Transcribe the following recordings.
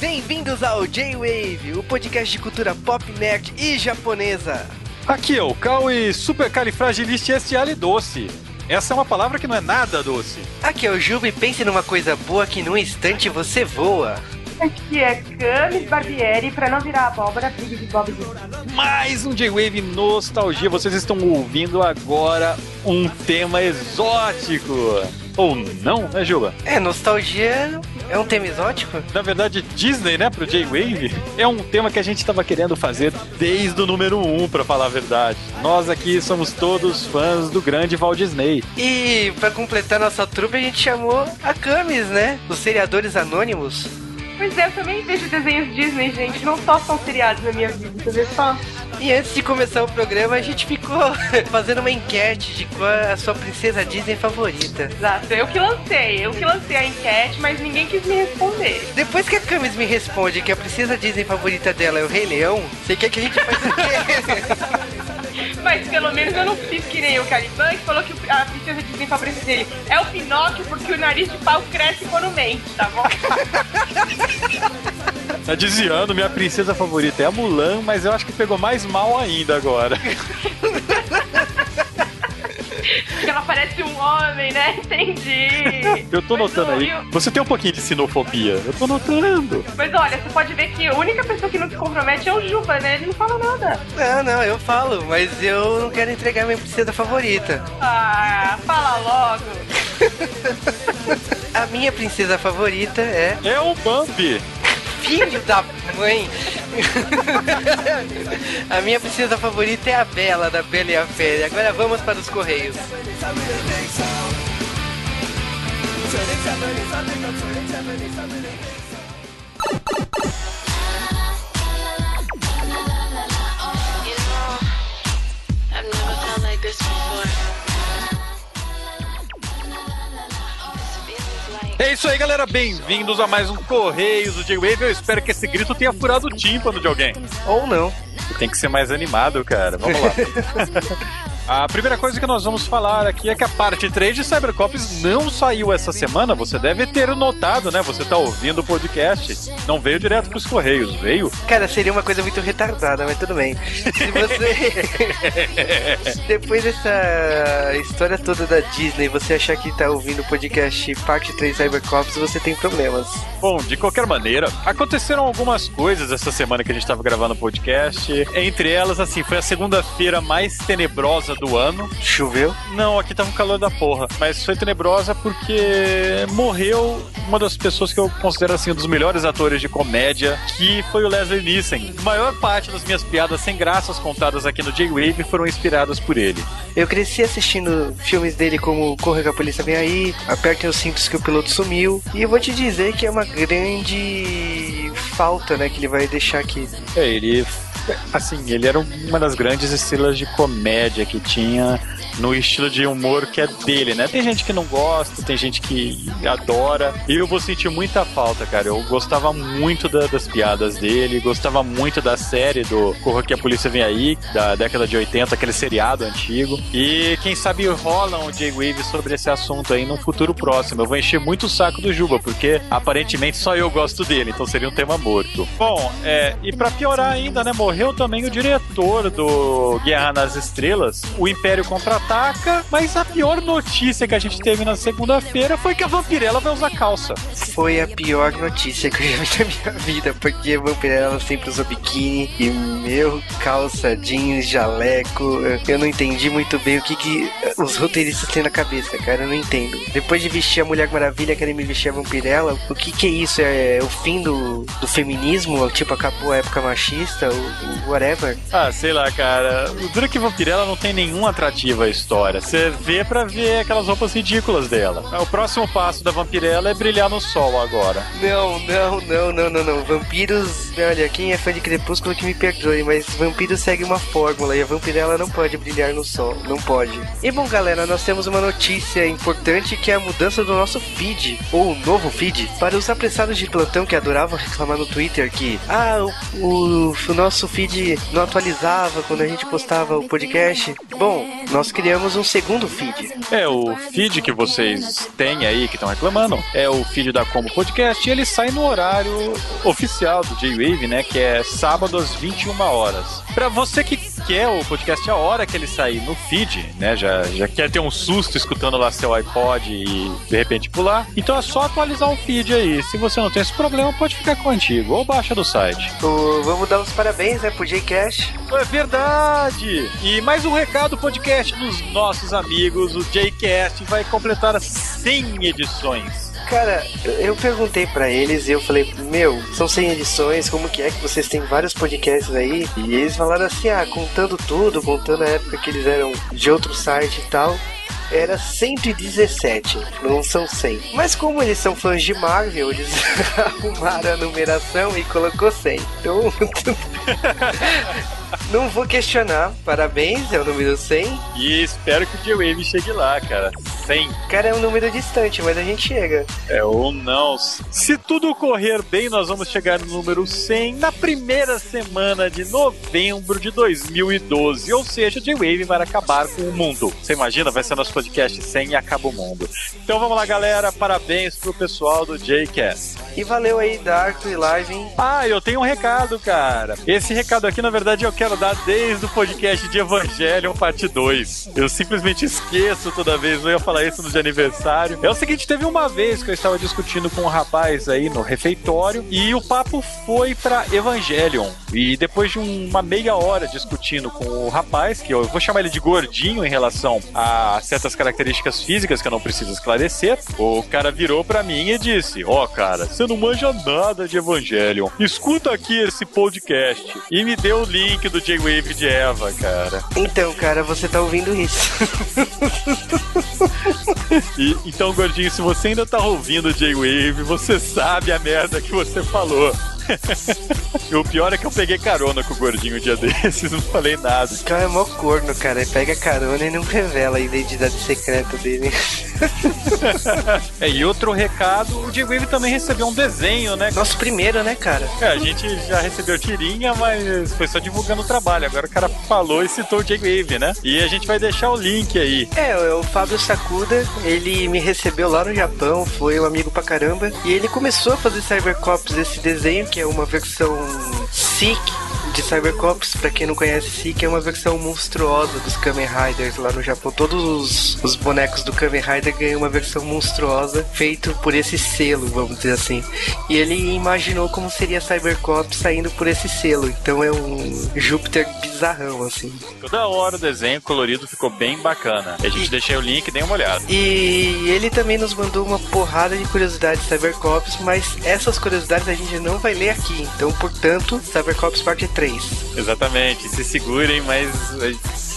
Bem-vindos ao J-Wave, o podcast de cultura pop, nerd e japonesa. Aqui é o Kaui Supercalifragilisticexpialidocious. Essa é uma palavra que não é nada doce. Aqui é o Juba e pense numa coisa boa que num instante você voa. Aqui é Camis Barbieri, pra não virar abóbora, briga de Bob Mais um J-Wave Nostalgia. Vocês estão ouvindo agora um tema exótico. Ou não, né, Juba? É, nostalgia é um tema exótico? Na verdade, Disney, né, pro J-Wave, é um tema que a gente estava querendo fazer desde o número 1, um, para falar a verdade. Nós aqui somos todos fãs do grande Walt Disney. E para completar nossa trupe, a gente chamou a Camis, né? Os seriadores anônimos. Pois é, eu também vejo desenhos Disney, gente. Não só são seriados na minha vida, você vê só. E antes de começar o programa, a gente ficou fazendo uma enquete de qual é a sua princesa Disney favorita. Exato, eu que lancei, eu que lancei a enquete, mas ninguém quis me responder. Depois que a Camis me responde que a princesa Disney favorita dela é o Rei Leão, você quer que a gente faça o quê? Mas pelo menos eu não fiz que nem o Caliban, que falou que a princesa Disney favorita dele é o Pinóquio, porque o nariz de pau cresce quando mente, tá bom? Tá desviando, minha princesa favorita é a Mulan, mas eu acho que pegou mais mal ainda agora. Porque ela parece um homem, né? Entendi. Eu tô Mas, notando aí. eu- Você tem um pouquinho de sinofobia. Eu tô notando. Mas olha, você pode ver que a única pessoa que não se compromete é o Juba, né? Ele não fala nada. Não, não, eu falo, mas eu não quero entregar minha princesa favorita. Ah, fala logo. A minha princesa favorita é É o Bambi. Filho da mãe. a minha princesa favorita é a Bela, da Bela e a Fera. Agora vamos para os Correios. This before. É isso aí, galera. Bem-vindos a mais um Correios do J-Wave. Eu espero que esse grito tenha furado o tímpano de alguém. Ou não. Tem que ser mais animado, cara. Vamos lá. A primeira coisa que nós vamos falar aqui é que a parte 3 de Cybercops não saiu essa semana. Você deve ter notado, né? Você tá ouvindo o podcast. Não veio direto pros Correios, veio? Cara, seria uma coisa muito retardada, mas tudo bem. Se você. Depois dessa história toda da Disney, você achar que tá ouvindo o podcast Parte 3 Cybercops, você tem problemas. Bom, de qualquer maneira, aconteceram algumas coisas essa semana que a gente tava gravando o podcast. Entre elas, assim, foi a segunda-feira mais tenebrosa do ano. Choveu? Não, aqui tava um calor da porra. Mas foi tenebrosa porque morreu uma das pessoas que eu considero assim um dos melhores atores de comédia, que foi o Leslie Nielsen. A maior parte das minhas piadas sem graças contadas aqui no J-Wave foram inspiradas por ele. Eu cresci assistindo filmes dele como Corra que a Polícia Vem Aí, Apertem os Cintos que o Piloto Sumiu, e eu vou te dizer que é uma grande falta, né, que ele vai deixar aqui. É, ele assim, ele era uma das grandes estrelas de comédia que tinha no estilo de humor que é dele, né? Tem gente que não gosta, tem gente que adora. Eu vou sentir muita falta, cara. Eu gostava muito da- das piadas dele, gostava muito da série do Corra que a Polícia Vem Aí, da década de 80, aquele seriado antigo. E quem sabe rola um J-Wave sobre esse assunto aí num futuro próximo. Eu vou encher muito o saco do Juba, porque aparentemente só eu gosto dele, então seria um tema morto. Bom, é, e pra piorar ainda, né, morreu também o diretor do Guerra nas Estrelas, o Império Contra-Ataca, mas a pior notícia que a gente teve na segunda-feira foi que a Vampirella vai usar calça. Foi a pior notícia que eu já vi na minha vida, porque a Vampirella sempre usou biquíni e meu calça jeans, jaleco. Eu não entendi muito bem o que, que os roteiristas têm na cabeça, cara. Eu não entendo. Depois de vestir a Mulher Maravilha, querem me vestir a Vampirella. O que, que é isso? É o fim do, do feminismo? Tipo, acabou a época machista? O, o whatever? Ah, sei lá, cara. O duro é que Vampirella não tem nenhum atrativo à história. Você vê pra ver aquelas roupas ridículas dela. O próximo passo da Vampirella é brilhar no sol. agora. Não, não, não, não, não, não. Vampiros, olha, quem é fã de Crepúsculo que me perdoe, mas vampiros segue uma fórmula e a vampirela não pode brilhar no sol, não pode. E bom, galera, nós temos uma notícia importante que é a mudança do nosso feed, ou novo feed, para os apressados de plantão que adoravam reclamar no Twitter que, ah, o, o, o nosso feed não atualizava quando a gente postava o podcast. Bom, nós criamos um segundo feed. É, o feed que vocês têm aí, que estão reclamando, é o feed da Como Podcast e ele sai no horário oficial do J-Wave, né? Que é sábado às 21 horas. Pra você que quer o podcast a hora que ele sair no feed, né? Já, já quer ter um susto escutando lá seu iPod e de repente pular. Então é só atualizar o feed aí. Se você não tem esse problema, pode ficar contigo ou baixa do site. O- vamos dar os parabéns, né, pro Jcast. É verdade! E mais um recado podcast dos nossos amigos. O Jcast vai completar 100 edições. Cara, eu- perguntei pra eles e eu falei, meu, são 100 edições, como que é que vocês têm vários podcasts aí? E eles falaram assim, ah, contando tudo, contando a época que eles eram de outro site e tal, era 117, não são 100. Mas como eles são fãs de Marvel, eles arrumaram a numeração e colocou 100. Então, não vou questionar, parabéns, é o número 100. E espero que o J-Wave chegue lá, cara. 100. Cara, é um número distante, mas a gente chega. É ou não. Se tudo correr bem, nós vamos chegar no número 100 na primeira semana de novembro de 2012. Ou seja, J-Wave vai acabar com o mundo. Você imagina? Vai ser nosso podcast 100 e acaba o mundo. Então vamos lá, galera. Parabéns pro pessoal do J-Cast. E valeu aí, Darko e Live, hein? Ah, eu tenho um recado, cara. Esse recado aqui, na verdade, eu quero dar desde o podcast de Evangelion parte 2. Eu simplesmente esqueço toda vez, eu ia falar isso no de aniversário. É o seguinte, teve uma vez que eu estava discutindo com um rapaz aí no refeitório e o papo foi pra Evangelion. E depois de uma meia hora discutindo com o rapaz, que eu vou chamar ele de gordinho em relação a certas características físicas que eu não preciso esclarecer, o cara virou pra mim e disse: Ó, cara, você não manja nada de Evangelion. Escuta aqui esse podcast. E me deu o link do J-Wave de Eva, cara. Então, cara, você tá ouvindo isso. E, então, gordinho, se você ainda tá ouvindo o J-Wave, você sabe a merda que você falou. E o pior é que eu peguei carona com o gordinho um dia desses, não falei nada. O cara é mó corno, cara. Ele pega carona e não revela a identidade secreta dele. É, e outro recado, o J-Wave também recebeu um desenho, né? Nosso primeiro, né, cara? É, a gente já recebeu tirinha, mas foi só divulgando o trabalho. Agora o cara falou e citou o J-Wave, né? E a gente vai deixar o link aí. É, o Fábio Sakuda, ele me recebeu lá no Japão, foi um amigo pra caramba. E ele começou a fazer Cybercops esse desenho, que é uma versão Sick de Cybercops. Pra quem não conhece Sick, é uma versão monstruosa dos Kamen Riders lá no Japão. Todos os, os bonecos do Kamen Rider ganham uma versão monstruosa, feito por esse selo, vamos dizer assim. E ele imaginou como seria Cybercops saindo por esse selo. Então é um Júpiter bizarrão, assim. Toda hora o desenho colorido ficou bem bacana. E a gente deixei o link, dê uma olhada. E ele também nos mandou uma porrada de curiosidades de Cybercops, mas essas curiosidades a gente não vai ler aqui. Então, portanto, Cybercops parte 3. Exatamente, se segurem, mas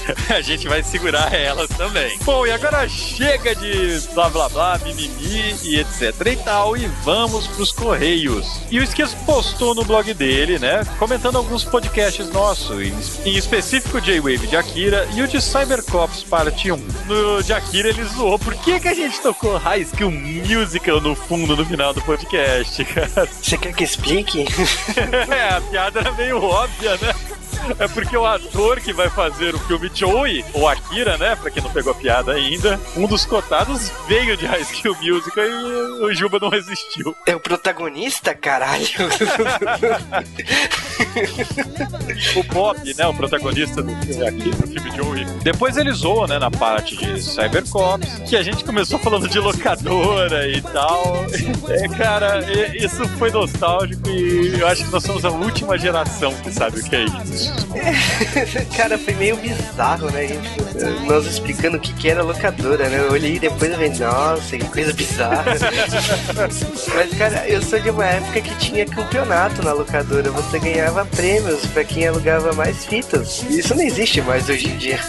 a gente vai segurar elas também. Bom, e agora chega de blá blá blá, mimimi e etc e tal, e vamos pros correios. E o Esquias postou no blog dele, né, comentando alguns podcasts nossos, em, específico o J-Wave de Akira e o de Cybercops parte 1. No de Akira ele zoou, por que que a gente tocou High School Musical no fundo, no final do podcast, cara? Você quer que explique? é, a piada era meio óbvia, né? É porque o ator que vai fazer o filme Joey, ou Akira, né? Pra quem não pegou a piada ainda, um dos cotados veio de High School Musical e o Juba não resistiu. É o protagonista, caralho. O Bob, né? O protagonista do filme aqui, do filme Joey. Depois ele zoa, né? Na parte de Cybercops, que a gente começou falando de locadora e tal. É, cara, isso foi nostálgico e eu acho que nós somos a última geração que sabe o que é isso. Cara, foi meio bizarro, né? Nós explicando o que, que era locadora, né? Eu olhei depois e falei, nossa, que coisa bizarra. Mas, cara, eu sou de uma época que tinha campeonato na locadora. Você ganhava prêmios pra quem alugava mais fitas. Isso não existe mais hoje em dia.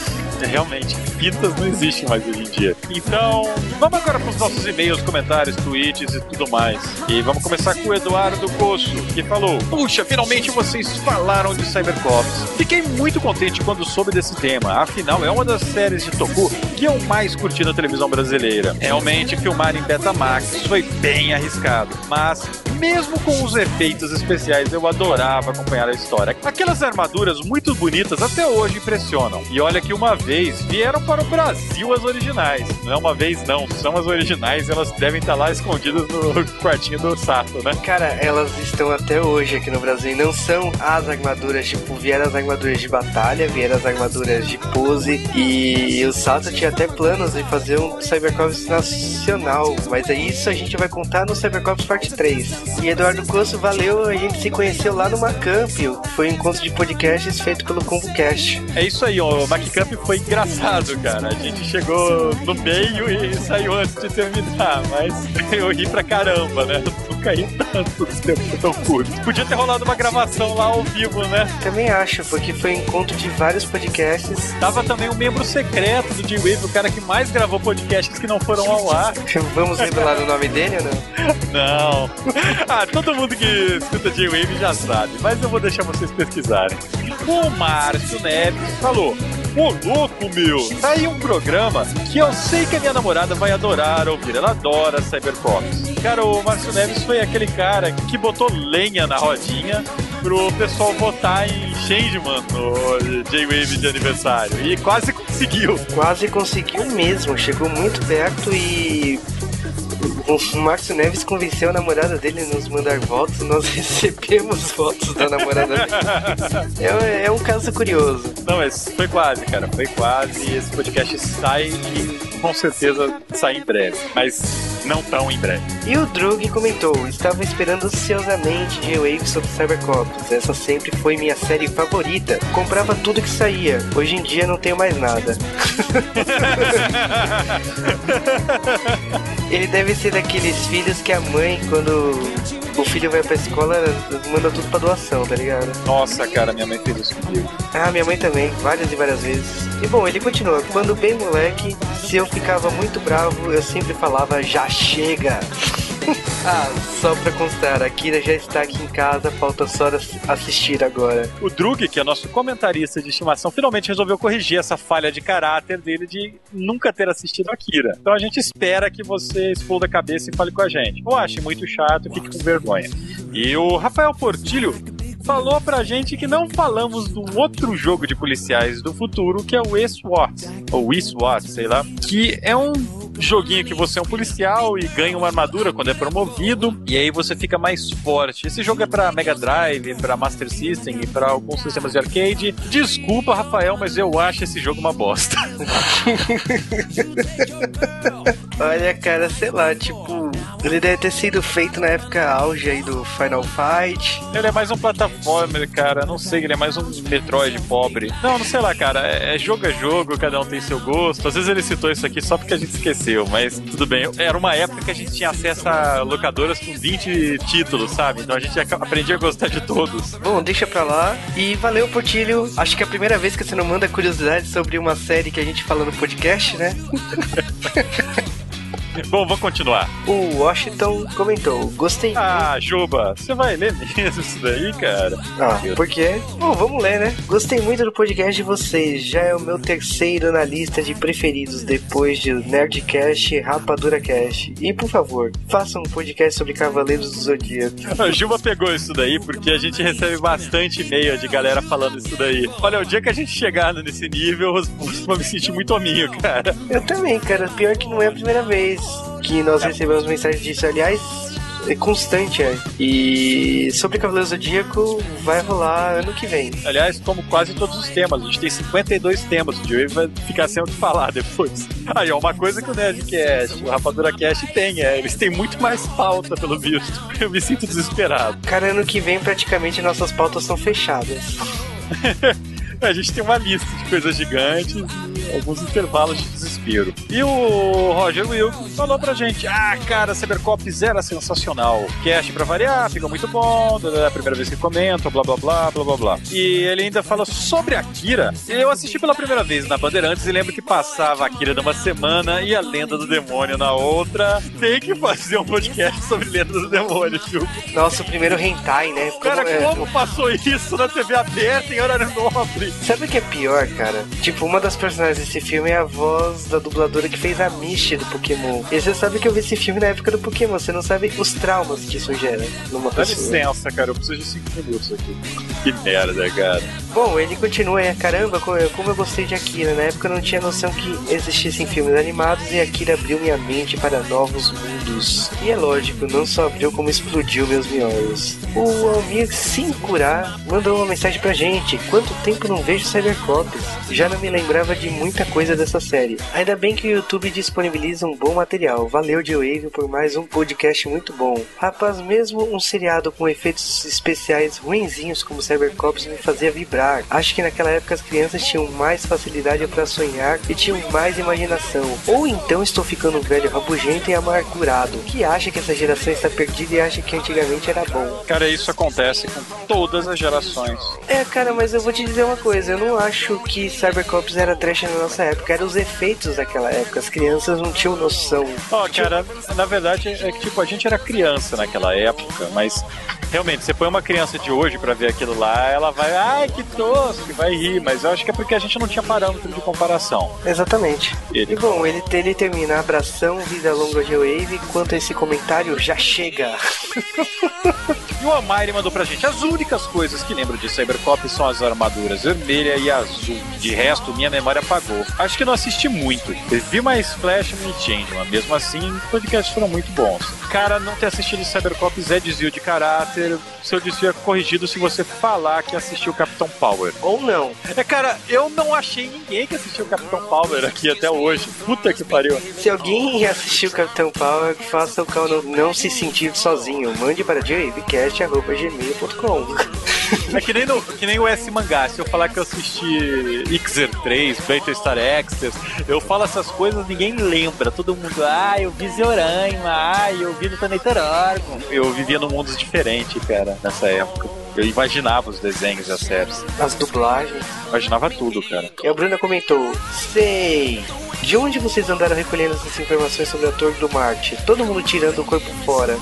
realmente, fitas não existem mais hoje em dia. Então, vamos agora para os nossos e-mails, comentários, tweets e tudo mais. E vamos começar com o Eduardo Coço, que falou: Puxa, finalmente vocês falaram de Cybercops. Fiquei muito contente quando soube desse tema. Afinal, é uma das séries de Toku que eu mais curti na televisão brasileira. Realmente, filmar em Betamax foi bem arriscado, mas mesmo com os efeitos especiais, eu adorava acompanhar a história. Aquelas armaduras muito bonitas até hoje impressionam. E olha que uma vez vieram para o Brasil as originais. Não é uma vez, não. São as originais elas devem estar lá escondidas no quartinho do Sato, né? Cara, elas estão até hoje aqui no Brasil e não são as armaduras, tipo, vieram as armaduras de batalha, vieram as armaduras de pose e o Sato tinha até planos de fazer um Cybercops nacional, mas é isso a gente vai contar no Cybercops Parte 3. E Eduardo Coço, valeu, a gente se conheceu lá no Macamp, foi um encontro de podcasts feito pelo ComboCast. É isso aí, o Macamp foi engraçado, cara. A gente chegou no meio e saiu antes de terminar, mas eu ri pra caramba, né? Ri tanto tempos tão curtos. Podia ter rolado uma gravação lá ao vivo, né? Também acho, porque foi encontro de vários podcasts. Tava também um membro secreto do G-Wave, o cara que mais gravou podcasts que não foram ao ar. Vamos revelar o nome dele ou não? Não. Ah, todo mundo que escuta J-Wave já sabe, mas eu vou deixar vocês pesquisarem. O Márcio Neves falou: Ô louco, meu! Tá aí um programa que eu sei que a minha namorada vai adorar ouvir. Ela adora Cybercops. Cara, o Márcio Neves foi aquele cara que botou lenha na rodinha pro pessoal votar em Changeman no J-Wave de aniversário. E quase conseguiu. Quase conseguiu mesmo. Chegou muito perto e o Márcio Neves convenceu a namorada dele a nos mandar votos, nós recebemos votos da namorada dele. É, é, um caso curioso. Não, mas foi quase, cara, foi quase. Esse podcast sai e com certeza sai em breve, mas não tão em breve. E o Drug comentou: estava esperando ansiosamente J-Wave sobre Cybercops. Essa sempre foi minha série favorita. Comprava tudo que saía. Hoje em dia não tenho mais nada. Ele deve ser daqueles filhos que a mãe, quando o filho vai pra escola, manda tudo pra doação, tá ligado? Nossa, cara, minha mãe fez isso comigo. Ah, minha mãe também, várias e várias vezes. E bom, ele continua. Quando bem moleque, se eu ficava muito bravo, eu sempre falava, já chega. ah, só pra constar, a Kira já está aqui em casa, falta só assistir agora. O Drug, que é nosso comentarista de estimação, finalmente resolveu corrigir essa falha de caráter dele de nunca ter assistido a Kira. Então a gente espera que você exploda a cabeça e fale com a gente. Ou ache muito chato e fique com vergonha. E o Rafael Portilho falou pra gente que não falamos do outro jogo de policiais do futuro, que é o SWAT, ou SWAT, sei lá, que é um joguinho que você é um policial e ganha uma armadura quando é promovido, e aí você fica mais forte. Esse jogo é para Mega Drive, para Master System e para alguns sistemas de arcade. Desculpa, Rafael, mas eu acho esse jogo uma bosta. Olha, cara, sei lá, tipo, ele deve ter sido feito na época auge aí do Final Fight. Ele é mais um plataformer, cara. Não sei, ele é mais um Metroid pobre. Não, não sei lá, cara. É, é jogo é jogo, cada um tem seu gosto. Às vezes ele citou isso aqui só porque a gente esqueceu, mas tudo bem. Era uma época que a gente tinha acesso a locadoras com 20 títulos, sabe? Então a gente aprendia a gostar de todos. Bom, deixa pra lá. E valeu, Portilho. Acho que é a primeira vez que você não manda curiosidade sobre uma série que a gente fala no podcast, né? Bom, vou continuar. O Washington comentou: Gostei. Ah, Juba, você vai ler mesmo isso daí, cara? Ah, por quê? Bom, vamos ler, né? Gostei muito do podcast de vocês. Já é o meu terceiro na lista de preferidos depois de Nerdcast e Rapadura Cast. E por favor, façam um podcast sobre Cavaleiros do Zodíaco. A Juba pegou isso daí porque a gente recebe bastante e-mail de galera falando isso daí. Olha, o dia que a gente chegar nesse nível, eu vou me sentir muito hominho, cara. Eu também, cara. Pior que não é a primeira vez que nós recebemos mensagens disso. Aliás, é constante, é. E sobre Cavaleiro Zodíaco vai rolar ano que vem. Aliás, como quase todos os temas, a gente tem 52 temas, o Joey vai ficar sem o que falar depois. Aí, ó, uma coisa que o Nerdcast, o Rapadura Cast tem, é, eles têm muito mais pauta, pelo visto. Eu me sinto desesperado. Cara, ano que vem praticamente nossas pautas são fechadas. a gente tem uma lista de coisas gigantes e alguns intervalos de desespero. E o Roger Wilson falou pra gente: Ah, cara, Cybercops era sensacional. Cast pra variar, ficou muito bom. É a primeira vez que comento, blá blá blá, blá blá blá. E ele ainda falou sobre Akira. Eu assisti pela primeira vez na Bandeirantes e lembro que passava Akira numa semana e a Lenda do Demônio na outra. Tem que fazer um podcast sobre Lenda do Demônio, tio. Nossa, o primeiro hentai, né? Cara, é, como passou isso na TV aberta em horário nobre? Sabe o que é pior, cara? Tipo, uma das personagens desse filme é a voz da dubladora que fez a Misty do Pokémon. E você sabe que eu vi esse filme na época do Pokémon, você não sabe os traumas que isso gera numa Dá pessoa. licença, cara, eu preciso de 5 minutos aqui. Que merda, cara. Bom, ele continua aí, caramba, co- como eu gostei de Akira. Na época eu não tinha noção que existissem filmes animados e Akira abriu minha mente para novos mundos. E é lógico, não só abriu como explodiu meus miolos. O Almir Sincurá mandou uma mensagem pra gente. Quanto tempo não vejo Cybercops? Já não me lembrava de muita coisa dessa série. Ainda bem que o YouTube disponibiliza um bom material. Valeu, J-Wave, por mais um podcast muito bom. Rapaz, mesmo um seriado com efeitos especiais ruinzinhos como Cybercops me fazia vibrar. Acho que naquela época as crianças tinham mais facilidade para sonhar e tinham mais imaginação. Ou então estou ficando um velho rabugento e amargurado, que acha que essa geração está perdida e acha que antigamente era bom. Cara, isso acontece com todas as gerações. É, cara, mas eu vou te dizer uma coisa, eu não acho que Cybercops era trash na nossa época, eram os efeitos daquela época, as crianças não tinham noção. Ó, cara, na verdade é que tipo, a gente era criança naquela época, mas realmente, você põe uma criança de hoje pra ver aquilo lá, ela vai, ai, que tosco, e vai rir, mas eu acho que é porque a gente não tinha parâmetro de comparação. Exatamente. Ele E bom, ele, ele termina abração, vida longa G-Wave, quanto a esse comentário, já chega. E o Amari mandou pra gente: as únicas coisas que lembro de Cybercop são as armaduras vermelha e azul. De resto, minha memória apagou. Acho que não assisti muito. Vi mais Flash e Changeman. Mesmo assim, os podcasts foram muito bons. Cara, não ter assistido Cybercops é desvio de caráter. Seu desvio é corrigido se você falar que assistiu Capitão Power. Ou não. É, cara, eu não achei ninguém que assistiu Capitão Power aqui até hoje. Puta que pariu. Se alguém assistiu Capitão Power, faça o Cal não, se sentir sozinho. Mande para jwavecast.gmail.com É que nem, no, que nem o S Mangá. Se eu falar que eu assisti Xer 3, Battlestar Extras, eu falo essas coisas, ninguém lembra. Todo mundo, ah, eu vi Zeoranho, ah, eu vi no Orgon. Eu vivia num mundo diferente, cara, nessa época. Eu imaginava os desenhos e as séries. As dublagens. Imaginava tudo, cara. E a Bruna comentou: Sei! De onde vocês andaram recolhendo essas informações sobre o ator do Marte? Todo mundo tirando o corpo fora.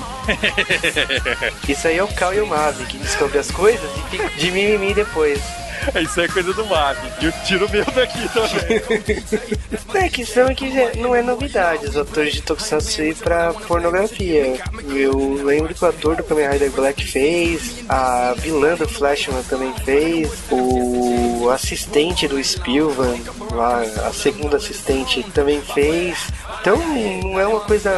Isso aí é o Cal e o Mavi que descobre as coisas e fica de mimimi depois. Isso é coisa do Mavi. E eu tiro o meu daqui também. É, que são é que não é novidade os atores de Tokusatsu ir pra pornografia. Eu lembro que o ator do Kamen Rider Black fez, a vilã do Flashman também fez, o assistente do Spilvan, lá, a segunda assistente também fez. Então não é uma coisa.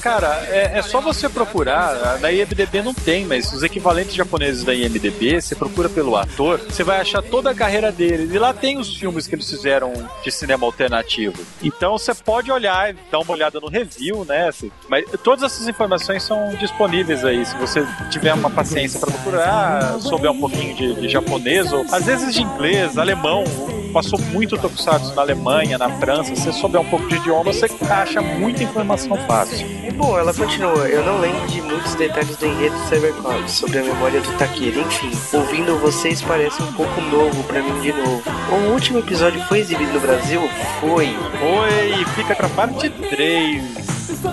Cara, é, é só você procurar. Na IMDB não tem, mas os equivalentes japoneses da IMDB, você procura pelo ator, você vai achar toda a carreira dele. E lá tem os filmes que eles fizeram de cinema alternativo. Então você pode olhar, dar uma olhada no review, né? Se- Mas todas essas informações são disponíveis aí. Se você tiver uma paciência para procurar, souber um pouquinho de, de japonês, ou às vezes de inglês, alemão. Passou muito tokusatsu na Alemanha, na França. Se você souber um pouco de idioma, você acha muita informação fácil. E bom, ela continua. Eu não lembro de muitos detalhes do enredo de Cybercops, sobre a memória do Takeda. Enfim, ouvindo vocês parece um pouco novo pra mim de novo. O último episódio foi exibido no Brasil? Foi. Oi, fica pra parte 3,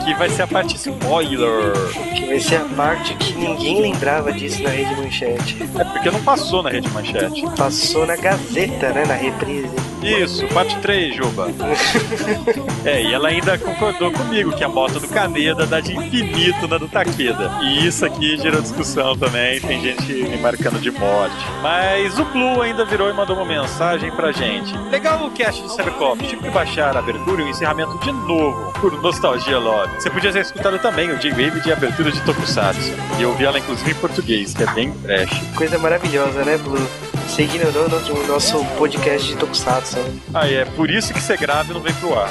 que vai ser a parte spoiler. Que vai ser a parte que ninguém lembrava disso na Rede Manchete. É porque não passou na Rede Manchete. Passou na Gazeta, né? Na reprise. Isso, parte 3, Juba. É, e ela ainda concordou comigo que a moto do Caneda dá de infinito na do Takeda. E isso aqui gerou discussão também, tem gente me marcando de morte. Mas o Blue ainda virou e mandou uma mensagem pra gente. Legal o cast do Cybercop, tive que baixar a abertura e o encerramento de novo, por nostalgia love. Você podia ter escutado também o J-Wave de abertura de Tokusatsu. E eu ouvi ela inclusive em português, que é bem trash. Coisa maravilhosa, né, Blue? Você ignorou no- o nosso podcast de Tokusatsu. Ah, é por isso que ser grave não vem pro ar.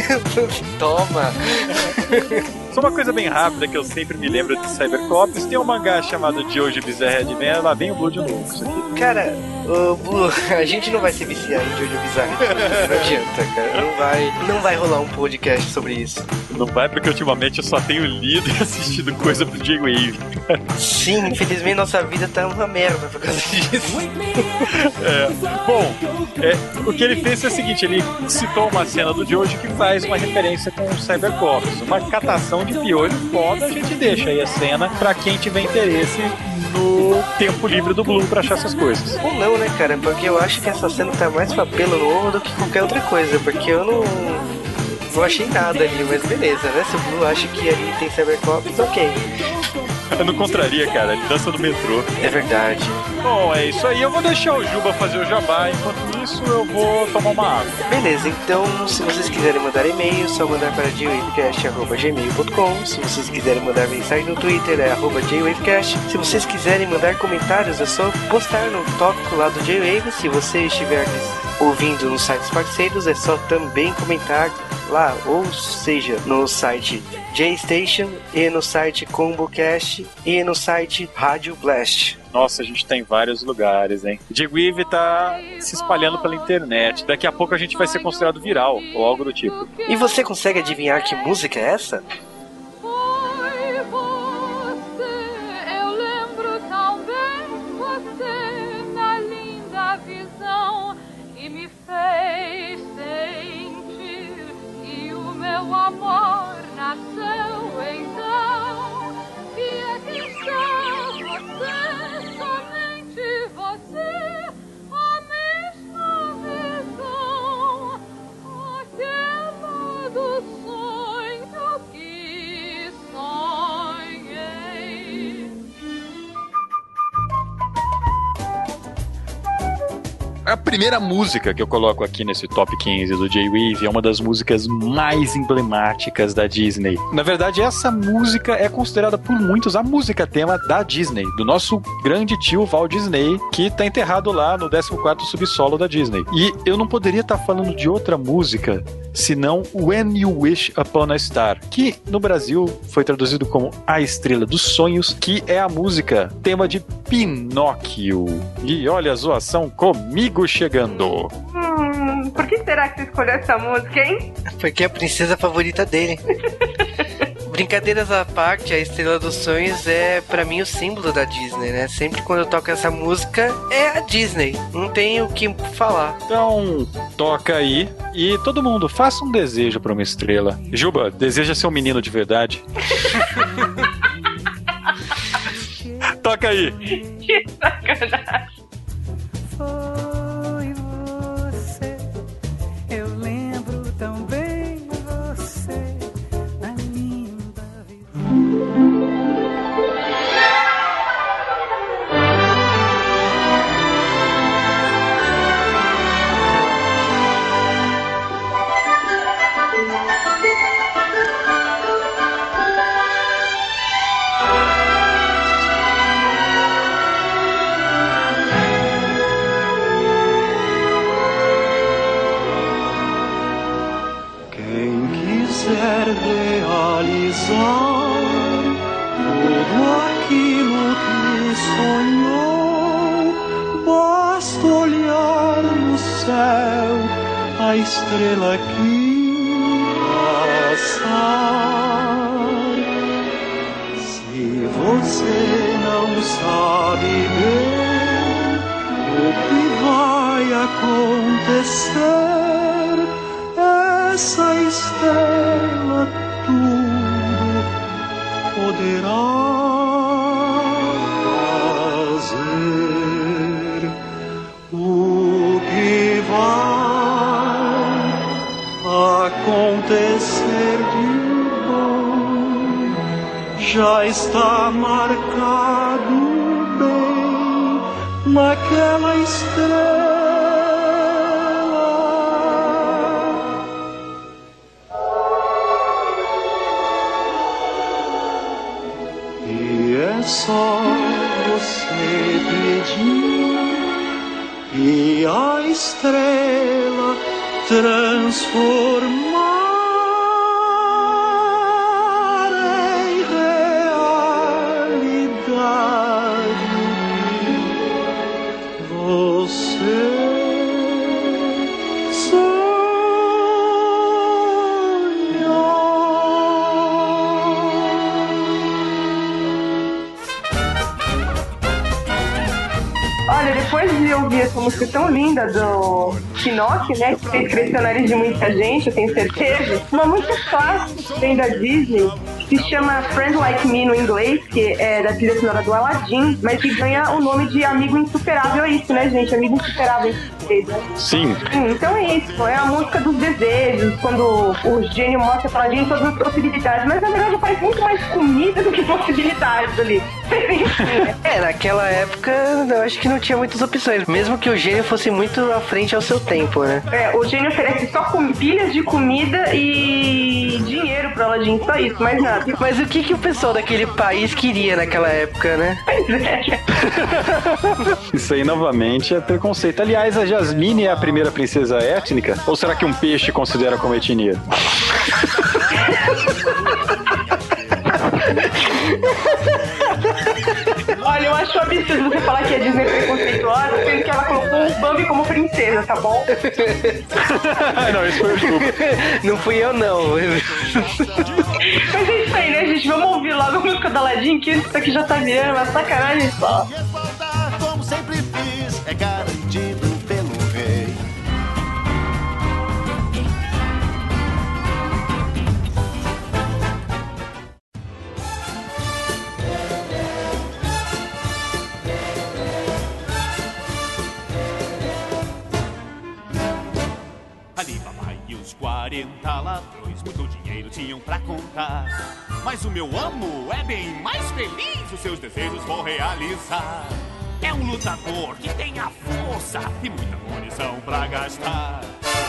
Toma! Só uma coisa bem rápida que eu sempre me lembro de Cybercops, tem um mangá chamado Jojo Bizarre Man, lá vem o Blue de novo. Isso aqui. Cara, o Blue, a gente não vai se viciar em Jojo Bizarre. Não adianta, cara. Não vai, não vai rolar um podcast sobre isso. Não vai porque ultimamente eu só tenho lido e assistido coisa pro J-Wave. Sim, infelizmente nossa vida tá uma merda por causa disso. É. Bom, é, o que ele fez é o seguinte: ele citou uma cena do Jojo que faz uma referência com o Cybercops. Uma catação de piolho foda, a gente deixa aí a cena pra quem tiver interesse no tempo livre do Blue pra achar essas coisas. Ou não, né, cara? Porque eu acho que essa cena tá mais pra pelo no ovo do que qualquer outra coisa. Porque eu não. Não achei nada ali, mas beleza, né? Se o Blue acha que ali tem Cybercops, ok. Eu não contraria, cara. Ele dança no metrô. É verdade. Bom, é isso aí. Eu vou deixar o Juba fazer o jabá. Enquanto isso, eu vou tomar uma água. Beleza, então se vocês quiserem mandar e-mail, é só mandar para jwavecast.gmail.com. Se vocês quiserem mandar mensagem no Twitter, é arroba jwavecast. Se vocês quiserem mandar comentários, é só postar no tópico lá do Jwave. Se você estiver ouvindo nos sites parceiros, é só também comentar lá, ou seja, no site JStation e no site ComboCast e no site Rádio Blast. Nossa, a gente tá em vários lugares, hein? J-Wave tá se espalhando pela internet. Daqui a pouco a gente vai ser considerado viral, ou algo do tipo. E você consegue adivinhar que música é essa? Foi você, eu lembro tão bem você na linda visão e me fez sentir que o meu amor nasceu então. E aqui está você, somente A primeira música que eu coloco aqui nesse top 15 do J-Wave é uma das músicas mais emblemáticas da Disney. Na verdade, essa música é considerada por muitos a música tema da Disney, do nosso grande tio Walt Disney, que tá enterrado lá no 14º subsolo da Disney. E eu não poderia estar falando de outra música senão When You Wish Upon a Star, que no Brasil foi traduzido como A Estrela dos Sonhos, que é a música tema de Pinóquio. E olha a zoação comigo chegando. Hum, por que será que você escolheu essa música, hein? Porque é a princesa favorita dele. Brincadeiras à parte, a Estrela dos Sonhos é pra mim o símbolo da Disney, né? Sempre quando eu toco essa música é a Disney. Não tem o que falar. Então, toca aí e todo mundo faça um desejo pra uma estrela. Juba, deseja ser um menino de verdade. toca aí. Que sacanagem. Linda do Pinóquio, né? Que fez crescer o nariz de muita gente, eu tenho certeza. Uma música clássica que vem da Disney, que se chama Friend Like Me no inglês, que é da trilha sonora do Aladdin, mas que ganha o nome de Amigo Insuperável, é isso, né, gente? Amigo Insuperável. Sim, Hum, Então é isso, é a música dos desejos, quando o gênio mostra pra gente todas as possibilidades, mas na verdade parece muito mais comida do que possibilidades ali. É, naquela época eu acho que não tinha muitas opções, mesmo que o gênio fosse muito à frente ao seu tempo, né? É, o gênio oferece só com pilhas de comida e dinheiro pro Aladdin, só isso, mais nada. Mas o que, que o pessoal daquele país queria naquela época, né? isso aí novamente é preconceito. Aliás, a Jasmine é a primeira princesa étnica? Ou será que um peixe considera como etnia? Acho absurdo você falar que a Disney é preconceituosa, sendo que ela colocou o Bambi como princesa, tá bom? não, isso foi o. Não fui eu, não. Mas é isso aí, né, gente? Vamos ouvir logo a música da Aladdin, que isso aqui já tá virando uma sacanagem só. E como sempre fiz é garantido 40 ladrões muito dinheiro tinham pra contar. Mas o meu amo é bem mais feliz, os seus desejos vou realizar. É um lutador que tem a força e muita munição pra gastar.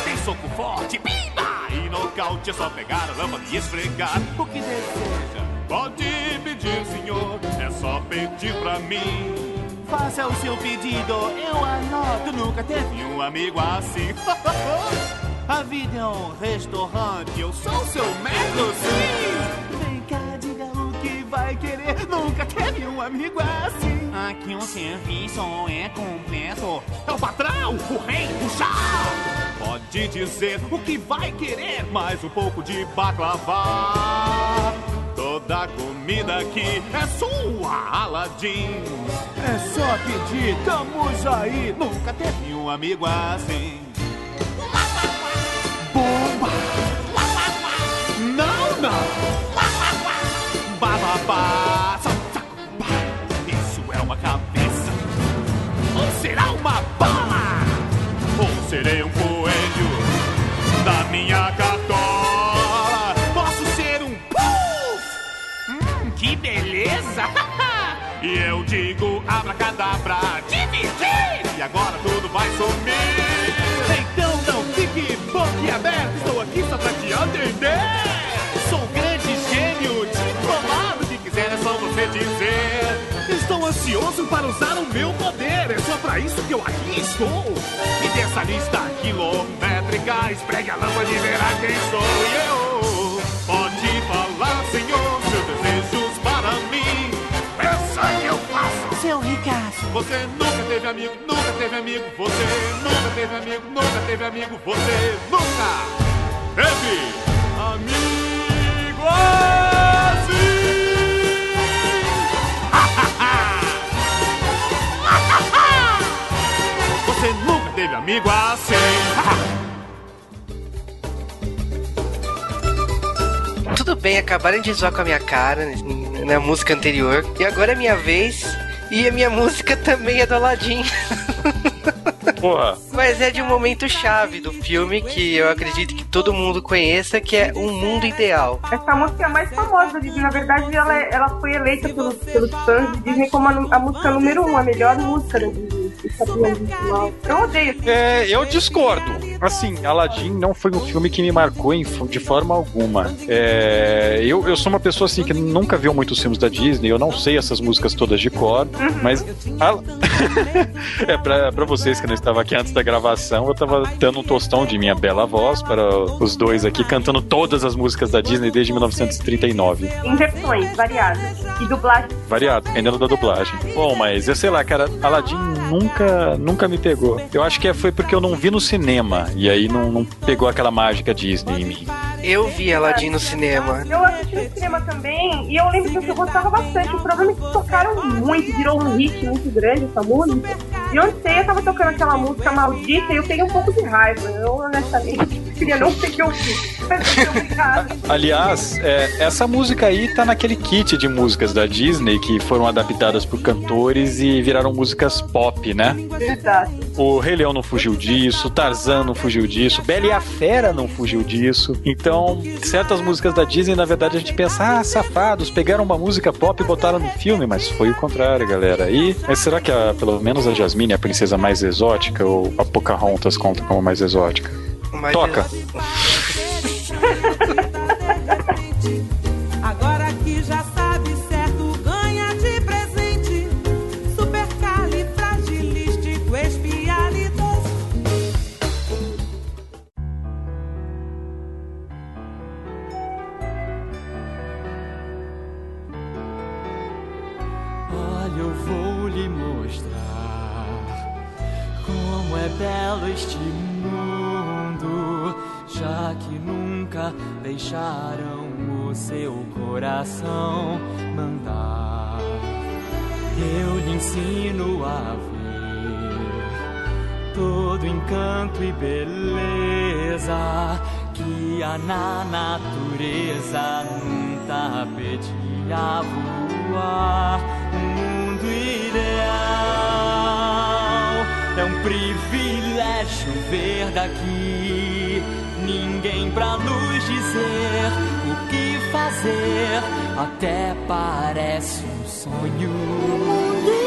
Tem soco forte, bimba! E nocaute é só pegar a lâmpada e esfregar. O que deseja? Pode pedir, senhor, é só pedir pra mim. Faça o seu pedido, eu anoto. Nunca teve um amigo assim. A vida é um restaurante, eu sou seu metro, sim. Vem cá, diga o que vai querer. Nunca teve um amigo assim. Aqui um serviço é completo. É o patrão, o rei, o chá. Pode dizer o que vai querer, mais um pouco de baklava. Toda a comida aqui é sua, Aladim. É só pedir, estamos aí. Nunca teve um amigo assim. Bomba! Não, não! Bababá! Saco. Isso é uma cabeça. Ou será uma bala? Ou serei um coelho da minha cartola? Posso ser um puff? Hum, que beleza! e eu digo abracadabra, dividir! E agora tudo vai sumir! Te atender! Sou um grande gênio, diplomado, o que quiser é só você dizer! Estou ansioso para usar o meu poder, é só pra isso que eu aqui estou! Me dê essa lista quilométrica, espregue a lâmpada e verá quem sou eu! Pode falar, senhor, seus desejos para mim! Pensa que eu faço! Seu ricaço! Você nunca teve amigo, nunca teve amigo, você nunca teve amigo, nunca teve amigo, você nunca teve amigo assim! Você nunca teve amigo assim! Tudo bem, acabaram de zoar com a minha cara na música anterior. E agora é minha vez. E a minha música também é do Aladdin. Porra. Mas é de um momento chave do filme que eu acredito que todo mundo conheça, que é Um Mundo Ideal. Essa música é a mais famosa Disney. Na verdade, ela, é- ela foi eleita pelos, pelos fãs de Disney como a, a música número um, a melhor música da Disney. Eu odeio esse É, eu discordo. Assim, Aladdin não foi um filme que me marcou em- de forma alguma. É, eu, eu sou uma pessoa assim que nunca viu muitos filmes da Disney, eu não sei essas músicas todas de cor, mas. Al- é, pra, pra vocês que não estavam aqui antes da gravação, eu tava dando um tostão de minha bela voz para os dois aqui, cantando todas as músicas da Disney desde 1939. em versões variadas. E dublagem. Variado, dependendo da dublagem. Bom, mas eu sei lá, cara, Aladdin nunca, nunca me pegou. Eu acho que foi porque eu não vi no cinema. E aí não, não pegou aquela mágica Disney em mim. Eu vi Aladdin no cinema. Eu assisti no cinema também, e eu lembro que eu gostava bastante. O problema é que tocaram muito, virou um hit muito grande essa música. E de onde você ia, tava tocando aquela música maldita e eu peguei um pouco de raiva. Eu, honestamente, queria não ter que ouvir. Aliás, é, essa música aí tá naquele kit de músicas da Disney que foram adaptadas por cantores e viraram músicas pop, né? Exato. O Rei Leão não fugiu disso, Tarzan não fugiu disso, Bela e a Fera não fugiu disso. Então, certas músicas da Disney, na verdade, a gente pensa, ah, safados, pegaram uma música pop e botaram no filme, mas foi o contrário, galera. E será que a, pelo menos a Jasmine é a princesa mais exótica ou a Pocahontas conta como mais exótica? Mas Toca. Seu coração mandar. Eu lhe ensino a ver todo encanto e beleza que há na natureza num tapete a voar. Um mundo ideal é um privilégio ver daqui. Ninguém pra nos dizer fazer, até parece um sonho.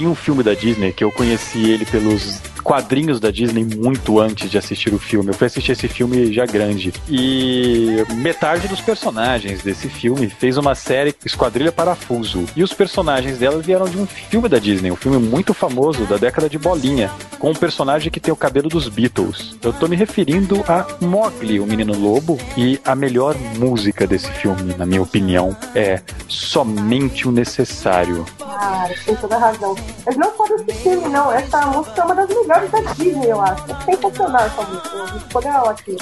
Tem um filme da Disney que eu conheci ele pelos quadrinhos da Disney muito antes de assistir o filme. Eu fui assistir esse filme já grande. E metade dos personagens desse filme fez uma série Esquadrilha Parafuso. E os personagens dela vieram de um filme da Disney, um filme muito famoso da década de bolinha, com um personagem que tem o cabelo dos Beatles. Eu tô me referindo a Mowgli, o menino lobo, e a melhor música desse filme, na minha opinião, é Somente o Necessário. Cara, tem toda razão. Mas não só desse filme, não. Essa música é uma das melhores da Disney, eu acho. É sensacional essa música. Uma música legal aqui.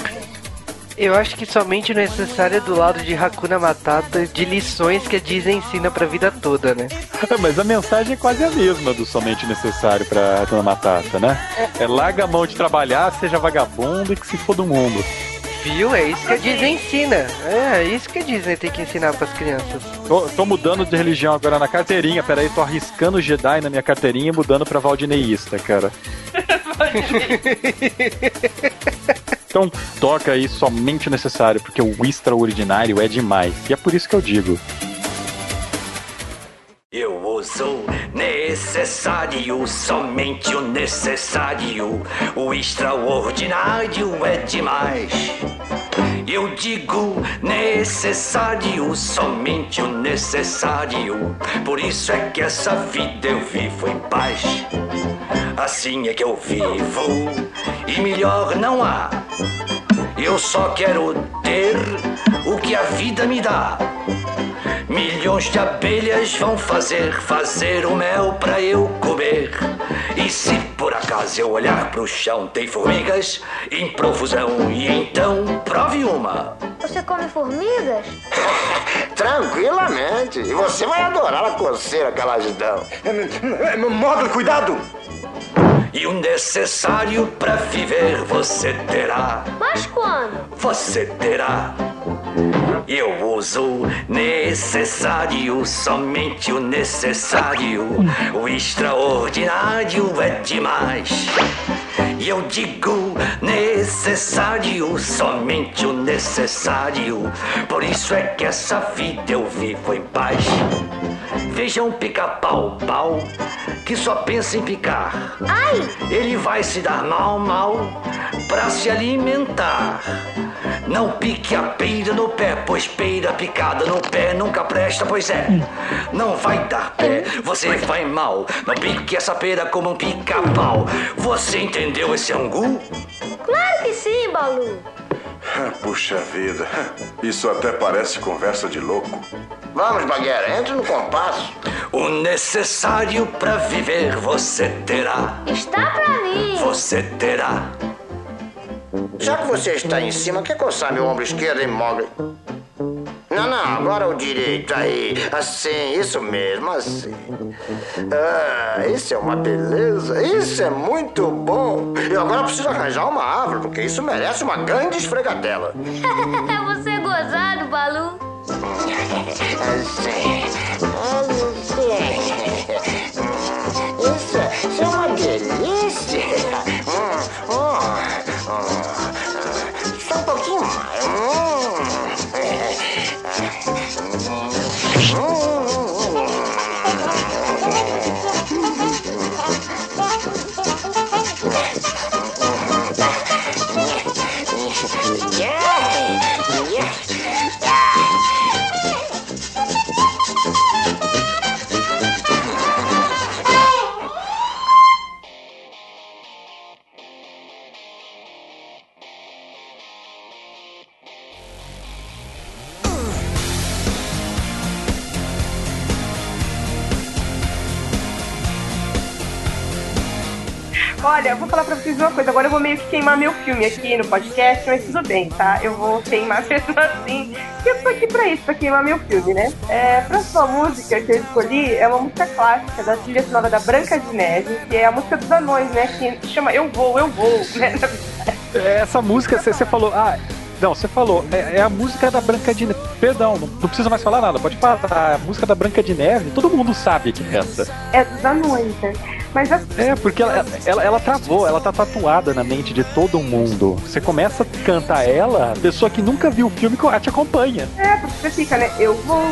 Eu acho que somente o necessário é do lado de Hakuna Matata, de lições que a Disney ensina pra vida toda, né? Mas a mensagem é quase a mesma do somente necessário pra Dona Matata, né? É larga a mão de trabalhar, seja vagabundo e que se for do mundo. Viu? É isso que a Disney ensina. É, é isso que a Disney tem que ensinar pras crianças. Tô, tô mudando de religião agora na carteirinha. Peraí, tô arriscando Jedi na minha carteirinha e mudando pra Valdineísta, cara. Então toca aí somente o necessário, porque o extraordinário é demais. E é por isso que eu digo: Eu uso necessário, somente o necessário. O extraordinário é demais. Eu digo necessário, somente o necessário. Por isso é que essa vida eu vivo em paz. Assim é que eu vivo, e melhor não há. Eu só quero ter o que a vida me dá. Milhões de abelhas vão fazer, fazer o mel pra eu comer. E se por acaso eu olhar pro chão, tem formigas em profusão. E então, prove uma. Você come formigas? Tranquilamente. E você vai adorar a coceira que elas dão. Módulo, cuidado! E o necessário pra viver você terá. Mas quando? Você terá. Eu uso necessário, somente o necessário. O extraordinário é demais. E eu digo necessário, somente o necessário. Por isso é que essa vida eu vivo em paz. Vejam pica-pau, pau, que só pensa em picar. Ai! Ele vai se dar mal, mal, pra se alimentar. Não pique a peira no pé, pois peira picada no pé nunca presta, pois é. Não vai dar pé, você vai mal. Não pique essa pera como um pica-pau. Você entendeu esse angu? Claro que sim, Balu. Puxa vida, isso até parece conversa de louco. Vamos, Baguera, entre no compasso. O necessário pra viver você terá. Está pra mim. Você terá. Já que você está em cima, quer coçar meu ombro esquerdo, hein, Mogli? Não, não, agora o direito aí. Assim, isso mesmo, assim. Ah, isso é uma beleza. Isso é muito bom. E agora eu preciso arranjar uma árvore, porque isso merece uma grande esfregadela. Você é gozado, Balu. Assim. Isso, é- isso é uma delícia. Hum, hum, hum. Só um pouquinho Olha, eu vou falar pra vocês uma coisa. Agora eu vou meio que queimar meu filme aqui no podcast, mas tudo bem, tá? Eu vou queimar mesmo assim. Porque eu tô aqui pra isso, pra queimar meu filme, né? É, a próxima música que eu escolhi é uma música clássica da trilha sonora da Branca de Neve, que é a música dos anões, né? Que chama Eu Vou, Eu Vou, né? Verdade. Essa música, você falou. Ah, não, você falou. É, é a música da Branca de Neve. Perdão, não, não precisa mais falar nada. Pode falar. A música da Branca de Neve, todo mundo sabe que é essa. É dos anões, né? Mas assim, É, porque ela, ela, ela travou, ela tá tatuada na mente de todo mundo. Você começa a cantar ela, a pessoa que nunca viu o filme te acompanha. É, porque você fica, né? Eu vou,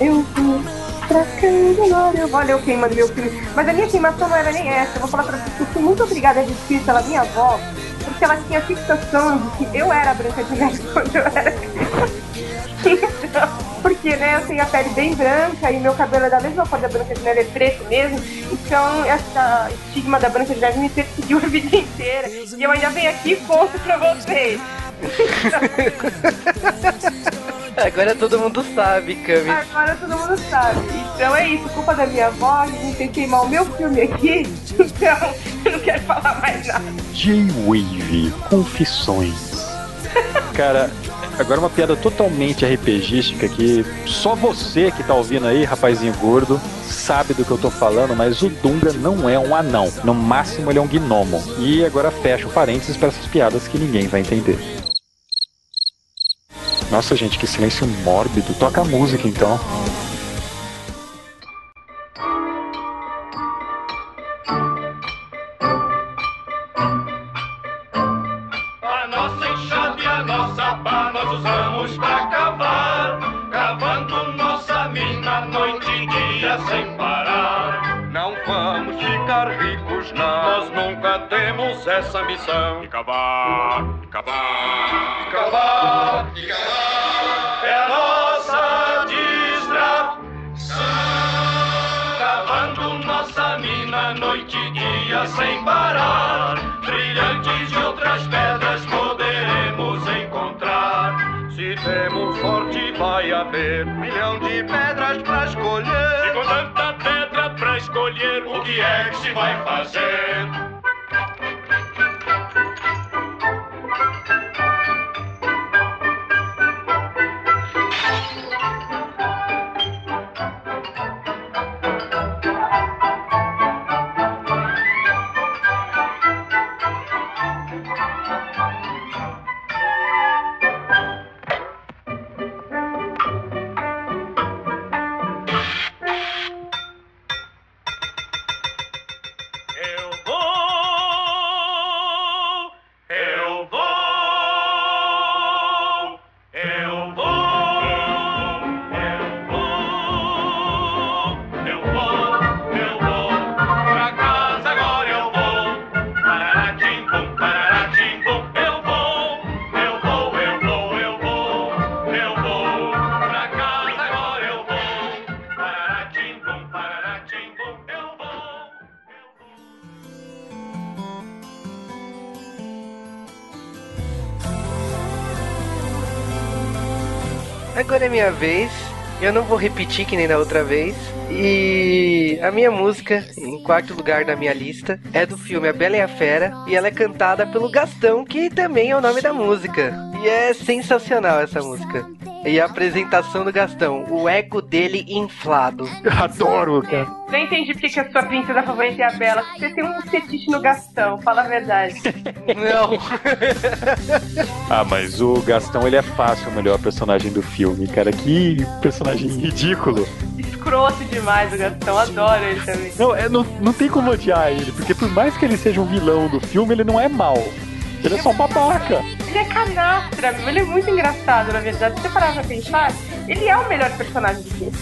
eu vou pra Candelora, eu vou, olha eu queimando meu filme. Mas a minha queimação não era nem essa. Eu vou falar pra vocês que eu fui muito obrigada a desistir pela minha avó, porque ela tinha a fixação de que eu era a Branca de Neve quando eu era criança. Então, porque, né, eu tenho a pele bem branca e meu cabelo é da mesma cor da Branca de Neve, é preto mesmo. Então, essa estigma da Branca de Neve me perseguiu a vida inteira. E eu ainda venho aqui e conto pra vocês. Agora todo mundo sabe, Cami. Agora todo mundo sabe. Então é isso, culpa da minha avó, a gente tem que queimar o meu filme aqui. Então, eu não quero falar mais nada. J-Wave Confissões. Cara, agora uma piada totalmente RPGística que só você que tá ouvindo aí, rapazinho gordo, sabe do que eu tô falando, mas o Dunga não é um anão. No máximo ele é um gnomo. E agora fecha o parênteses para essas piadas que ninguém vai entender. Nossa, gente, que silêncio mórbido. Toca a música então. Essa missão. E acabar, acabar, acabar, acabar. É a nossa distração. Cavando nossa mina noite e dia sem parar. Brilhantes de outras pedras poderemos encontrar. Se temos sorte, vai haver um milhão de pedras pra escolher. E com tanta pedra pra escolher, o que é que se vai fazer? Agora é minha vez. Eu não vou repetir que nem da outra vez. E a minha música, em quarto lugar da minha lista, é do filme A Bela e a Fera. E ela é cantada pelo Gastão, que também é o nome da música. E é sensacional essa música. E a apresentação do Gastão, o ego dele inflado. Eu adoro, cara. Não entendi porque que a sua princesa favorita é a Bela. Você tem um fetiche no Gastão, fala a verdade. Não. Ah, mas o Gastão, ele é fácil o melhor personagem do filme, cara. Que personagem ridículo. Escroto demais o Gastão, adoro ele também. Não, é, não, não tem como odiar ele, porque por mais que ele seja um vilão do filme, ele não é mal. Ele é só um babaca. Ele é canastra, meu. ele é muito engraçado, na verdade. Se você parar pra pensar, ele é o melhor personagem do filme.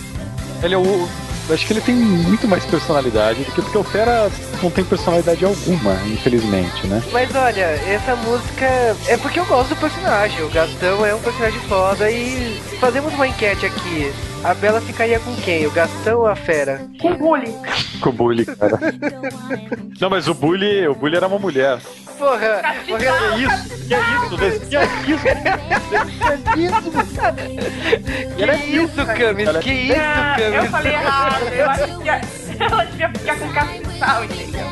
Ele é o. Acho que ele tem muito mais personalidade do que porque o Fera não tem personalidade alguma, infelizmente, né? Mas olha, essa música é porque eu gosto do personagem. O Gastão é um personagem foda e fazemos uma enquete aqui. A Bela ficaria com quem? O Gastão ou a Fera? Com o Bully. Com o Bully, cara. não, mas o Bully, o Bully era uma mulher. Porra, Que é isso? Que é isso? Que é isso? Que isso, Camis? Que isso, Camis? eu falei errado. Eu acho que ela devia ficar com castiçal, entendeu?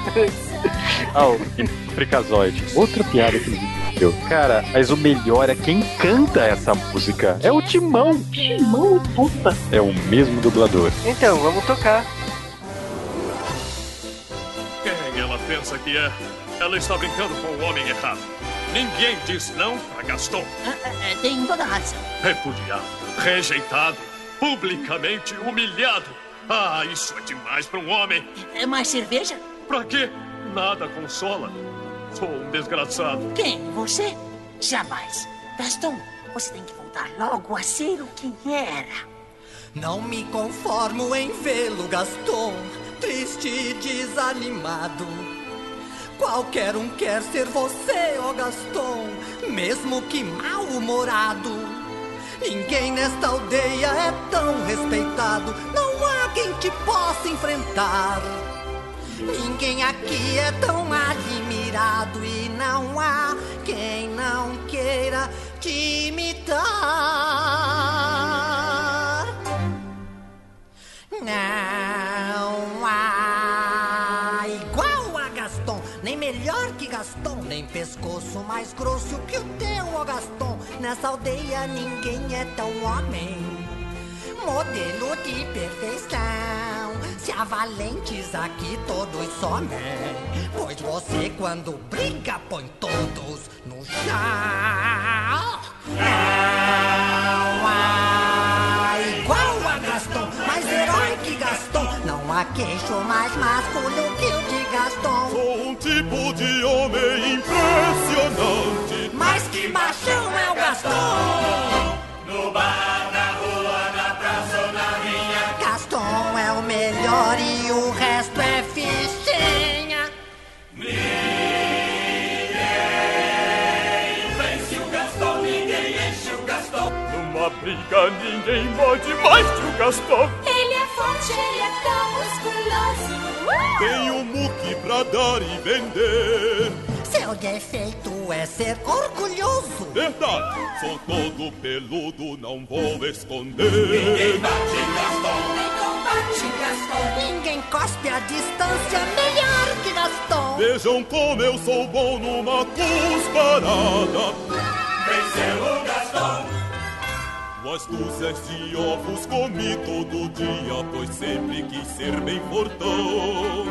Ah, o Fricazoide. Outra piada que deu. Cara, mas o melhor é quem canta essa música. É o Timão. Timão, puta. É o mesmo dublador. Então, vamos tocar. Quem ela pensa que é? Ela está brincando com o homem errado. Ninguém disse não pra Gaston. Tem toda razão. Repudiado, rejeitado, publicamente humilhado. Ah, isso é demais para um homem. É mais cerveja? Pra quê? Nada consola. Sou um desgraçado. Quem? Você? Jamais. Gaston, você tem que voltar logo a ser o que era. Não me conformo em vê-lo, Gaston, triste e desanimado. Qualquer um quer ser você, ó Gaston, mesmo que mal-humorado. Ninguém nesta aldeia é tão respeitado, não há quem te possa enfrentar. Ninguém aqui é tão admirado e não há quem não queira te imitar. Não há igual a Gaston, nem melhor que Gaston, nem pescoço mais grosso que o teu, ó Gaston. Nessa aldeia ninguém é tão homem, modelo de perfeição. Se há valentes aqui, todos somem, pois você quando briga põe todos no chão. Não há igual a Gaston, mais herói que Gaston. Não há queixo mais másculo que o de Gaston. Sou um tipo de homem impressionante. Mas que machão é o Gaston? Melhor e o resto é fichinha. Vence o Gastão, ninguém enche o Gastão. Numa briga ninguém pode mais que o Gastão. Ele é forte, ele é tão musculoso. Tem o muque pra dar e vender. Seu defeito é ser orgulhoso. Verdade, sou todo peludo, não vou esconder. Ninguém bate Gastão, nem combate Gastão. Ninguém cospe a distância melhor que Gaston. Vejam como eu sou bom numa cusparada. Venceu o Gastão. As dúzias de ovos comi todo dia, pois sempre quis ser bem fortão.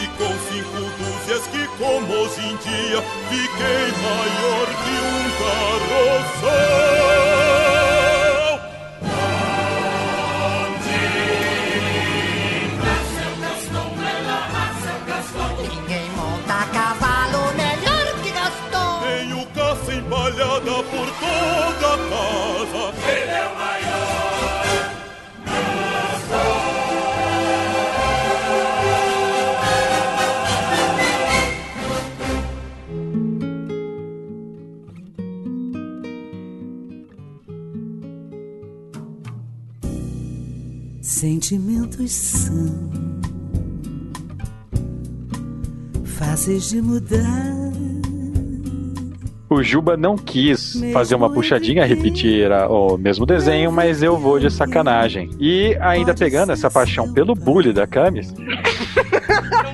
E com cinco dúzias que como hoje em dia, fiquei maior que um carroção. Toda a casa. Ele é o maior. Sentimentos são fáceis de mudar. O Juba não quis fazer uma puxadinha, repetir a- o mesmo desenho, mas eu vou de sacanagem. E ainda pegando essa paixão pelo bully da Camis,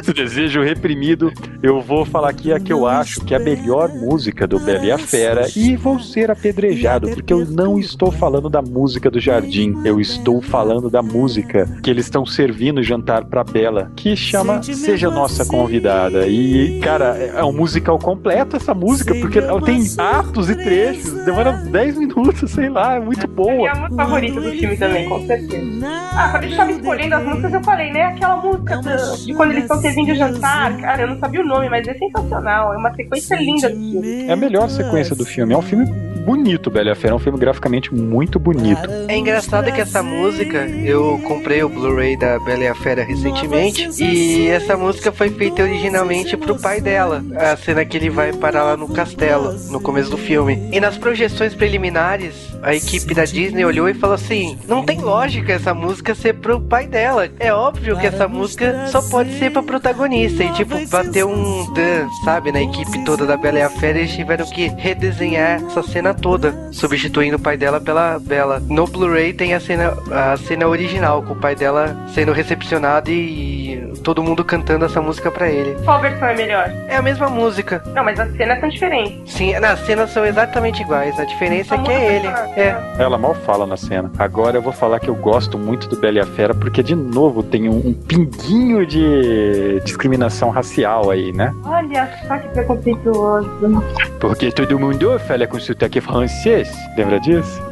esse desejo reprimido, eu vou falar aqui a que eu acho que é a melhor música do Bela e a Fera e vou ser apedrejado, porque eu não estou falando da música do Jardim, eu estou falando da música que eles estão servindo jantar pra Bela, que chama Seja Nossa Convidada. E, cara, é um musical completo essa música, porque ela tem atos e trechos, demora 10 minutos, sei lá, é muito boa. É a música favorita do filme também, com certeza. Ah, quando a gente tava escolhendo as músicas, eu falei, né? Aquela música do- de quando eles estão servindo o jantar. Cara, eu não sabia o nome, mas é sensacional. É uma sequência linda do filme. É a melhor sequência do filme. É um filme bonito, Bela e a Fera. É um filme graficamente muito bonito. É engraçado que essa música, eu comprei o Blu-ray da Bela e a Fera recentemente, e essa música foi feita originalmente pro pai dela, a cena que ele vai parar lá no castelo, no começo do filme. E nas projeções preliminares, a equipe da Disney olhou e falou assim: não tem lógica essa música ser pro pai dela. É óbvio que essa música só pode ser pra protagonista. E tipo, bateu um dan, sabe, na equipe toda da Bela e a Fera, eles tiveram que redesenhar essa cena toda, substituindo o pai dela pela Bela. No Blu-ray tem a cena, a cena original, com o pai dela sendo recepcionado e todo mundo cantando essa música pra ele. Qual versão é melhor? É a mesma música. Não, mas as cenas são diferentes. Sim, nas cenas são exatamente iguais. A diferença é que é ele. É. Ela mal fala na cena. Agora eu vou falar que eu gosto muito do Bela e a Fera, porque, de novo, tem um, um pinguinho de discriminação racial aí, né? Olha só que preconceituoso. Porque todo mundo fala com sotaque francês. Lembra disso?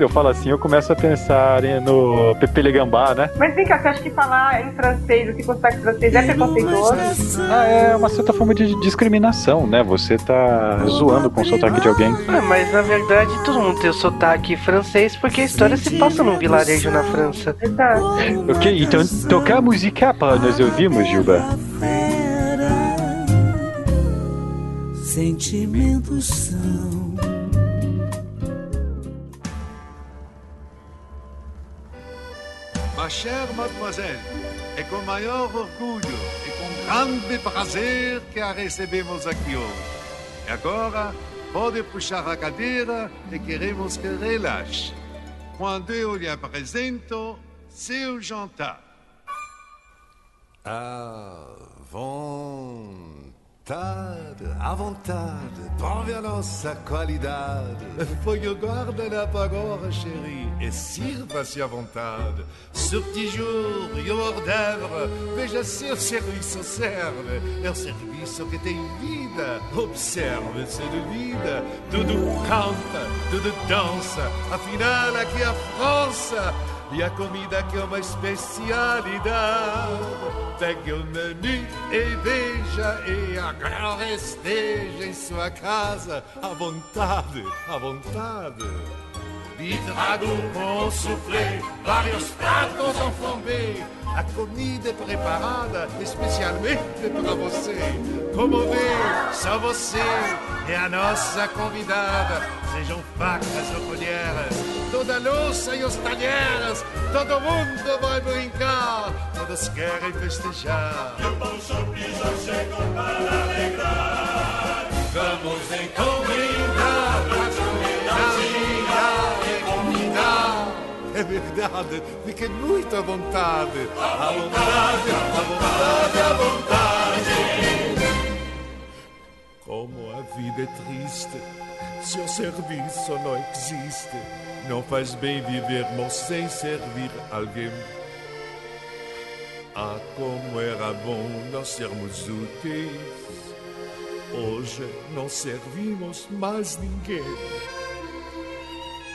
eu falo assim, eu começo a pensar em- no Pepe Le Gambá, né? Mas vem cá, você acha que falar em francês, assim, com sotaque francês, é preconceituoso? Ah, é uma certa forma de discriminação, né? Você tá zoando com o sotaque de alguém. Ah, mas na verdade todo mundo tem o sotaque francês porque a história se passa num vilarejo na França. Ok, então tocar a música para nós ouvirmos, Gilba. Sentimentos são Ma chère mademoiselle, é com maior orgulho e com grande prazer que a recebemos aqui hoje. E agora, pode puxar a cadeira e queremos que relaxe. Quando eu lhe apresento seu jantar. À vontade, à vontade, prove a nossa qualidade. Põe o guardanapo agora, chérie, e sirva-se à vontade. Sur jour e o hors d'œuvre, veja seu serviço serve. É o serviço que tem vida. Observe, se duvida. Tudo canta, tudo dança. Afinal, aqui é a França. E a comida que é uma especialidade. Pegue o menu e veja, e agora esteja em sua casa. À vontade, à vontade. Bife ragout com soufflé, vários pratos en flambé. A comida é preparada especialmente para você. Como vê, só você é a nossa convidada. Sejam facas ou colheres, toda a louça e os talheres, todo mundo vai brincar, todos querem festejar. E o bom chope já chegou para alegrar. Vamos encomendar pra É verdade, fiquei muito à vontade. À vontade, à vontade, à vontade. Como a vida é triste, se o serviço não existe, não faz bem vivermos sem servir alguém. Ah, como era bom nós sermos úteis. Hoje não servimos mais ninguém.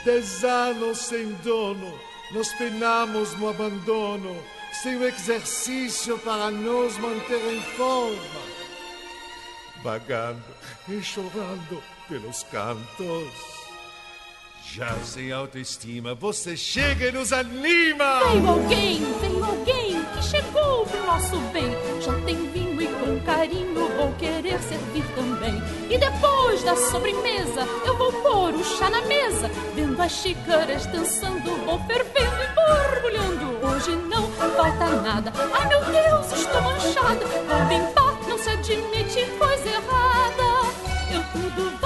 Dez anos sem dono, nos penamos no abandono, sem o exercício para nos manter em forma. Vagando e chorando pelos cantos. Já sem autoestima, você chega e nos anima! Veio alguém, veio alguém que chegou pro nosso bem. Já tem vinho e com carinho vou querer servir também. E depois da sobremesa, eu vou pôr o chá na mesa. Vendo as xícaras dançando, vou fervendo e borbulhando. Hoje não falta nada. Ai meu Deus, estou manchada. Vou limpar, não se admite coisa errada. Eu tudo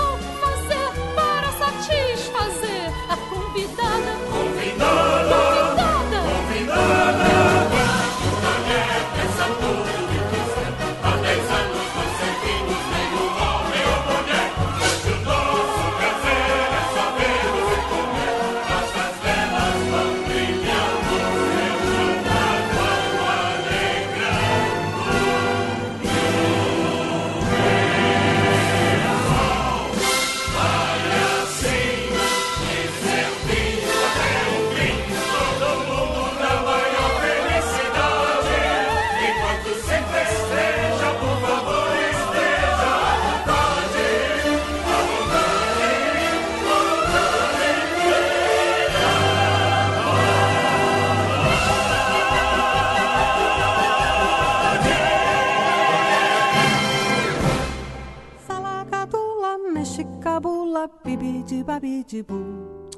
bibidi babidi bu.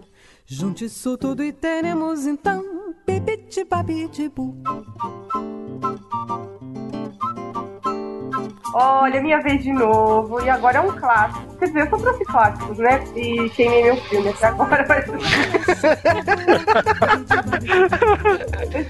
Junte isso tudo e teremos então bibidi babidi bu. Olha, minha vez de novo, e agora é um clássico. Quer dizer, eu trouxe clássicos, né? E queimei meu filme até agora, mas.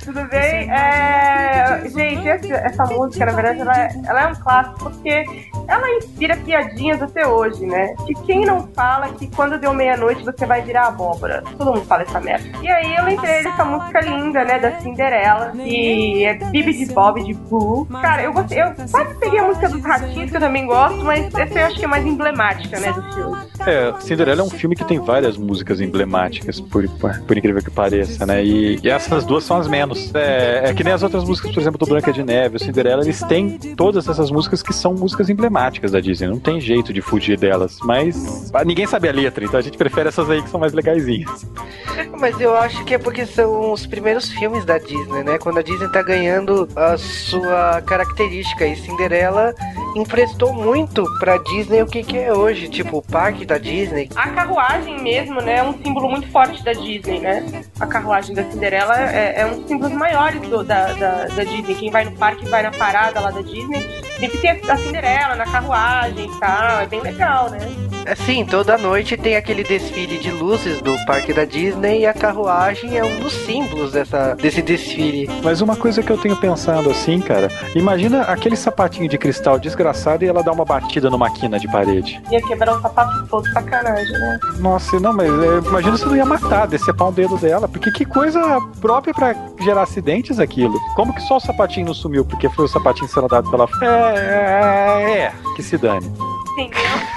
Tudo bem. É... Gente, essa, música, na verdade, ela é, ela é um clássico porque ela inspira piadinhas até hoje, né? Que quem não fala que quando deu meia-noite você vai virar abóbora? Todo mundo fala essa merda. E aí eu lembrei dessa música linda, né? Da Cinderela, que é Bibi de Bob de Boo. Cara, eu gostei. Eu quase peguei a música dos ratinhos, que eu também gosto, mas essa eu acho que é mais emblemática, né? Do filme. É, Cinderela é um filme que tem várias músicas emblemáticas, por, por incrível que pareça, né? E, e essas duas são as menos. É, é que nem as outras músicas, por exemplo, do Branca de Neve, o Cinderela, eles têm todas essas músicas que são músicas emblemáticas da Disney. Não tem jeito de fugir delas. Mas ah, ninguém sabe a letra, então a gente prefere essas aí que são mais legaisinhas. Mas eu acho que é porque são os primeiros filmes da Disney, né? Quando a Disney tá ganhando a sua característica. E Cinderela emprestou muito pra Disney o que, que é hoje. Tipo, o parque da Disney. A carruagem mesmo, né, é um símbolo muito forte da Disney, né? A carruagem da Cinderela é, é um dos símbolos maiores do- da, da, da Disney. Quem vai no parque, vai na parada lá da Disney, sempre tem a Cinderela na carruagem e tal. É bem legal, né? Assim, toda noite tem aquele desfile de luzes do parque da Disney e a carruagem é um dos símbolos dessa, desse desfile. Mas uma coisa que eu tenho pensado assim, cara, imagina aquele sapatinho de cristal desgraçado e ela dá uma batida numa quina de parede. Ia quebrar o sapato todo, sacanagem, né? Nossa, não, mas é, imagina se não ia matar, decepar um dedo dela, porque que coisa própria pra gerar acidentes aquilo. Como que só o sapatinho não sumiu? Porque foi o sapatinho sendo dado pela. É, é, é, que se dane. Entendeu?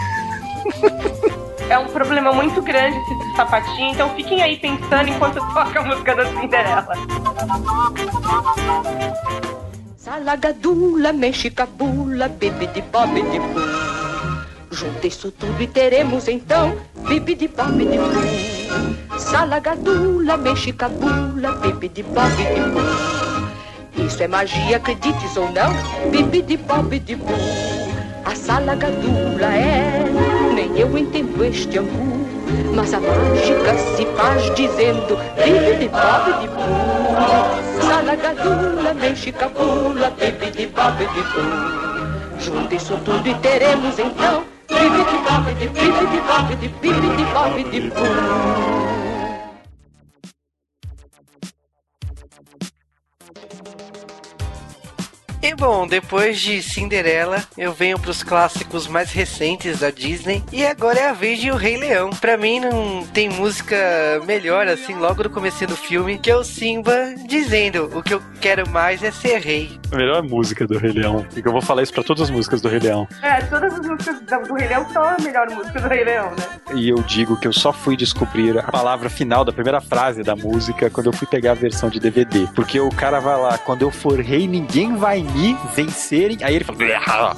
É um problema muito grande esse sapatinho, então fiquem aí pensando enquanto toca a música da Cinderela. Salagadula, mexicabula, bibidi bobidi bum. Junta isso tudo e teremos então bibidi bobidi bum. Salagadula, mexicabula, bibi de bob de boo. Isso é magia, acredites ou não, bibi de bob de boo. A salagadula é, nem eu entendo este angu. Mas a mágica se faz dizendo bibi de bob de boo. Salagadula, mexicabula, bibi de bob de boo. Junta isso tudo e teremos então bibi de bob de bibi de bob de bibi de bob de boo. E bom, depois de Cinderela, eu venho pros clássicos mais recentes da Disney. E agora é a vez de O Rei Leão. Pra mim, não tem música melhor, assim, logo no começo do filme, que é o Simba dizendo: O que eu quero mais é ser rei. A melhor música do Rei Leão. E eu vou falar isso pra todas as músicas do Rei Leão. É, todas as músicas do Rei Leão são a melhor música do Rei Leão, né? E eu digo que eu só fui descobrir a palavra final da primeira frase da música quando eu fui pegar a versão de DVD. Porque o cara vai lá, quando eu for rei, ninguém vai me vencerem. Aí ele fala.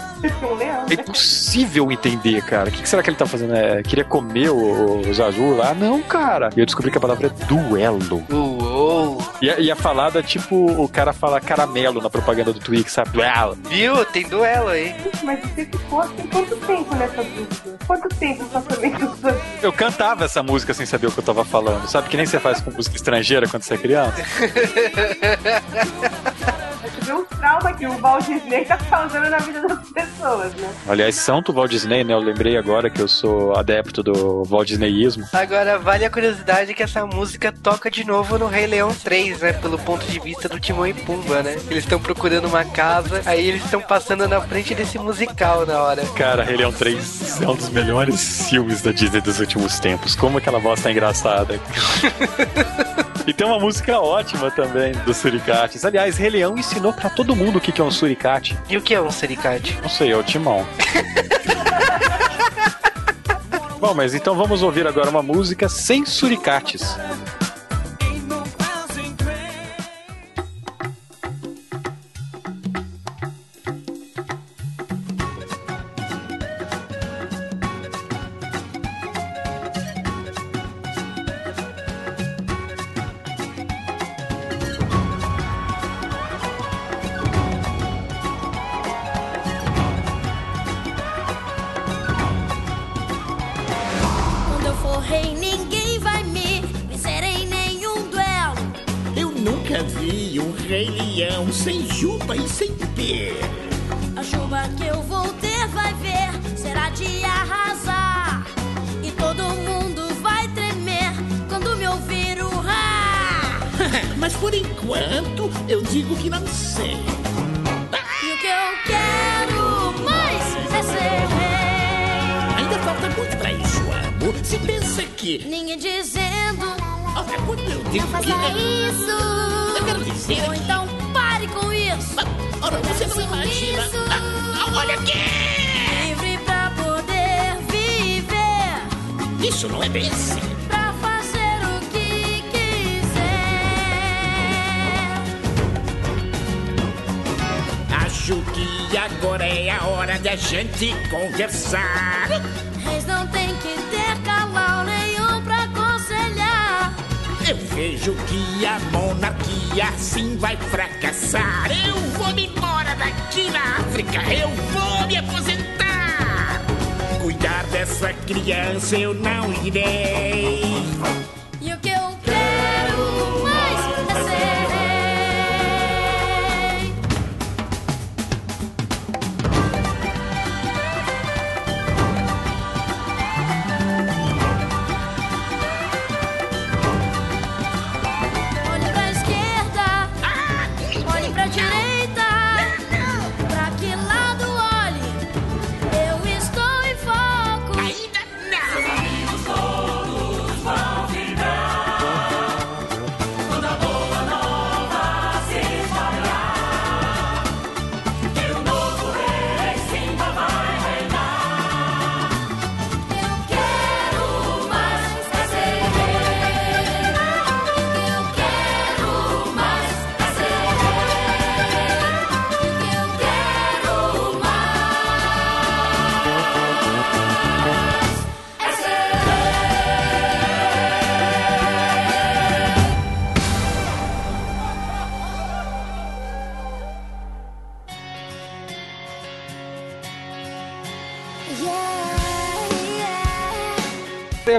É impossível entender, cara. O que, será que ele tá fazendo? É, queria comer o, o Zazu lá? Não, cara. E eu descobri que a palavra é duelo. Uou. E a, e a falada, tipo, o cara fala caramelo na propaganda do Twix, sabe? Duelo. Viu? Tem duelo aí. Mas você ficou assim quanto tempo nessa dúvida? Quanto tempo que. Eu cantava essa música sem saber o que eu tava falando. Sabe que nem você faz com música estrangeira quando você é criança? Você vê os traumas que o Walt Disney tá causando na vida das pessoas, né? Aliás, santo Walt Disney, né? Eu lembrei agora que eu sou adepto do Walt Disneyismo. Agora, vale a curiosidade que essa música toca de novo no Rei Leão 3, né? Pelo ponto de vista do Timão e Pumba, né? Eles estão procurando uma casa, aí eles estão passando na frente desse musical na hora. Cara, Rei Leão 3 é um dos melhores filmes da Disney dos últimos tempos. Como aquela voz tá engraçada. e tem uma música ótima também dos Suricates. Aliás, Rei Leão ensinou pra todo mundo o que que é um suricate. E o que é um suricate? Não sei, é o timão. Bom, mas então vamos ouvir agora uma música sem suricates.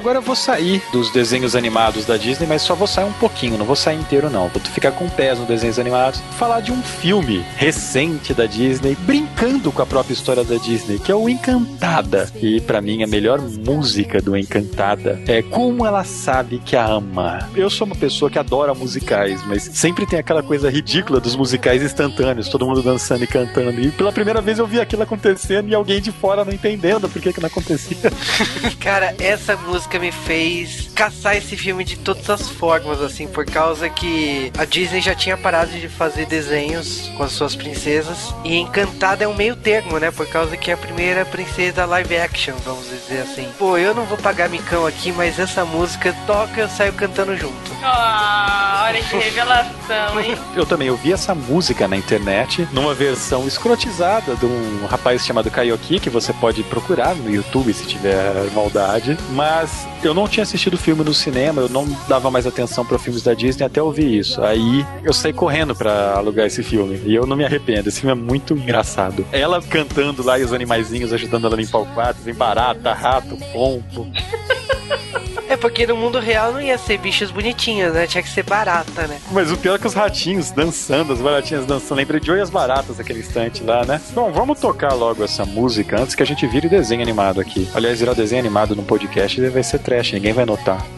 Agora eu vou sair dos desenhos animados da Disney, mas só vou sair um pouquinho, não vou sair inteiro não. Vou ficar com pés nos desenhos animados. Falar de um filme recente da Disney, brincando com a própria história da Disney, que é o Encantada. E pra mim a melhor música do Encantada é Como ela sabe que a ama. Eu sou uma pessoa que adora musicais, mas sempre tem aquela coisa ridícula dos musicais instantâneos, todo mundo dançando e cantando. E pela primeira vez eu vi aquilo acontecendo e alguém de fora não entendendo por que, que não acontecia. Cara, essa música me fez caçar esse filme de todas as formas, assim, por causa que a Disney já tinha parado de fazer desenhos com as suas princesas. E Encantada é um meio termo, né? Por causa que é a primeira princesa live action, vamos dizer assim. Pô, eu não vou pagar micão aqui, mas essa música toca, eu saio cantando junto. Ah, hora de revelação, hein? Eu também eu vi essa música na internet, numa versão escrotizada de um rapaz chamado Kaioki, que você pode procurar no YouTube se tiver maldade. Mas eu não tinha assistido filme no cinema, eu não dava mais atenção para filmes da Disney até ouvir isso. Aí eu saí correndo para alugar esse filme. E eu não me arrependo, esse filme é muito engraçado. Ela cantando lá e os animaizinhos ajudando ela a limpar o quarto, vem barata, rato, pombo. É porque no mundo real não ia ser bichos bonitinhos, né? Tinha que ser barata, né? Mas o pior é que os ratinhos dançando, as baratinhas dançando. Lembrei de e as Baratas naquele instante lá, né? Bom, vamos tocar logo essa música antes que a gente vire desenho animado aqui. Aliás, virar desenho animado num podcast vai ser trash, ninguém vai notar.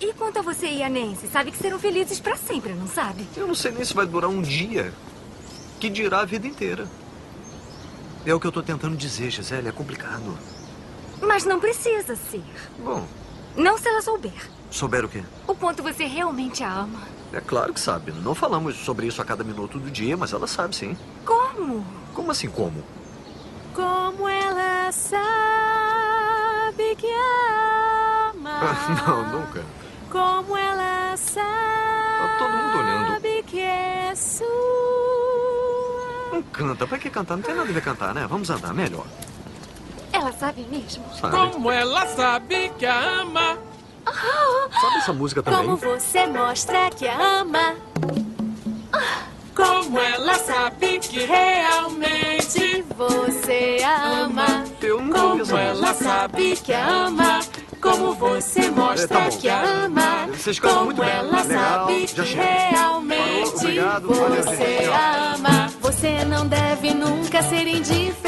E quanto a você e a Nancy? Sabe que serão felizes pra sempre, não sabe? Eu não sei nem se vai durar um dia. Que dirá a vida inteira. É o que eu tô tentando dizer, Gisele. É complicado. Mas não precisa ser. Bom, Não se ela souber. souber o quê? O quanto você realmente a ama. É claro que sabe. Não falamos sobre isso a cada minuto do dia, mas ela sabe sim. Como? Como assim como? Como ela sabe que ama. não, nunca. Como ela sabe Tá todo mundo olhando. que é sua. Não canta. Pra que cantar? Não tem nada a ver cantar, né? Vamos andar melhor. Ela sabe mesmo. Sabe? Como ela sabe que a ama. Sabe essa música também? Como você mostra que a ama. Como ela sabe que realmente você a ama. Eu nunca ouvi essa Como ela música. sabe que a ama. Como você mostra É, tá que a ama. Vocês cantam muito Como bem. ela Legal, sabe já que realmente Parou, obrigado, valeu, você a ama. Você não deve nunca ser indiferente.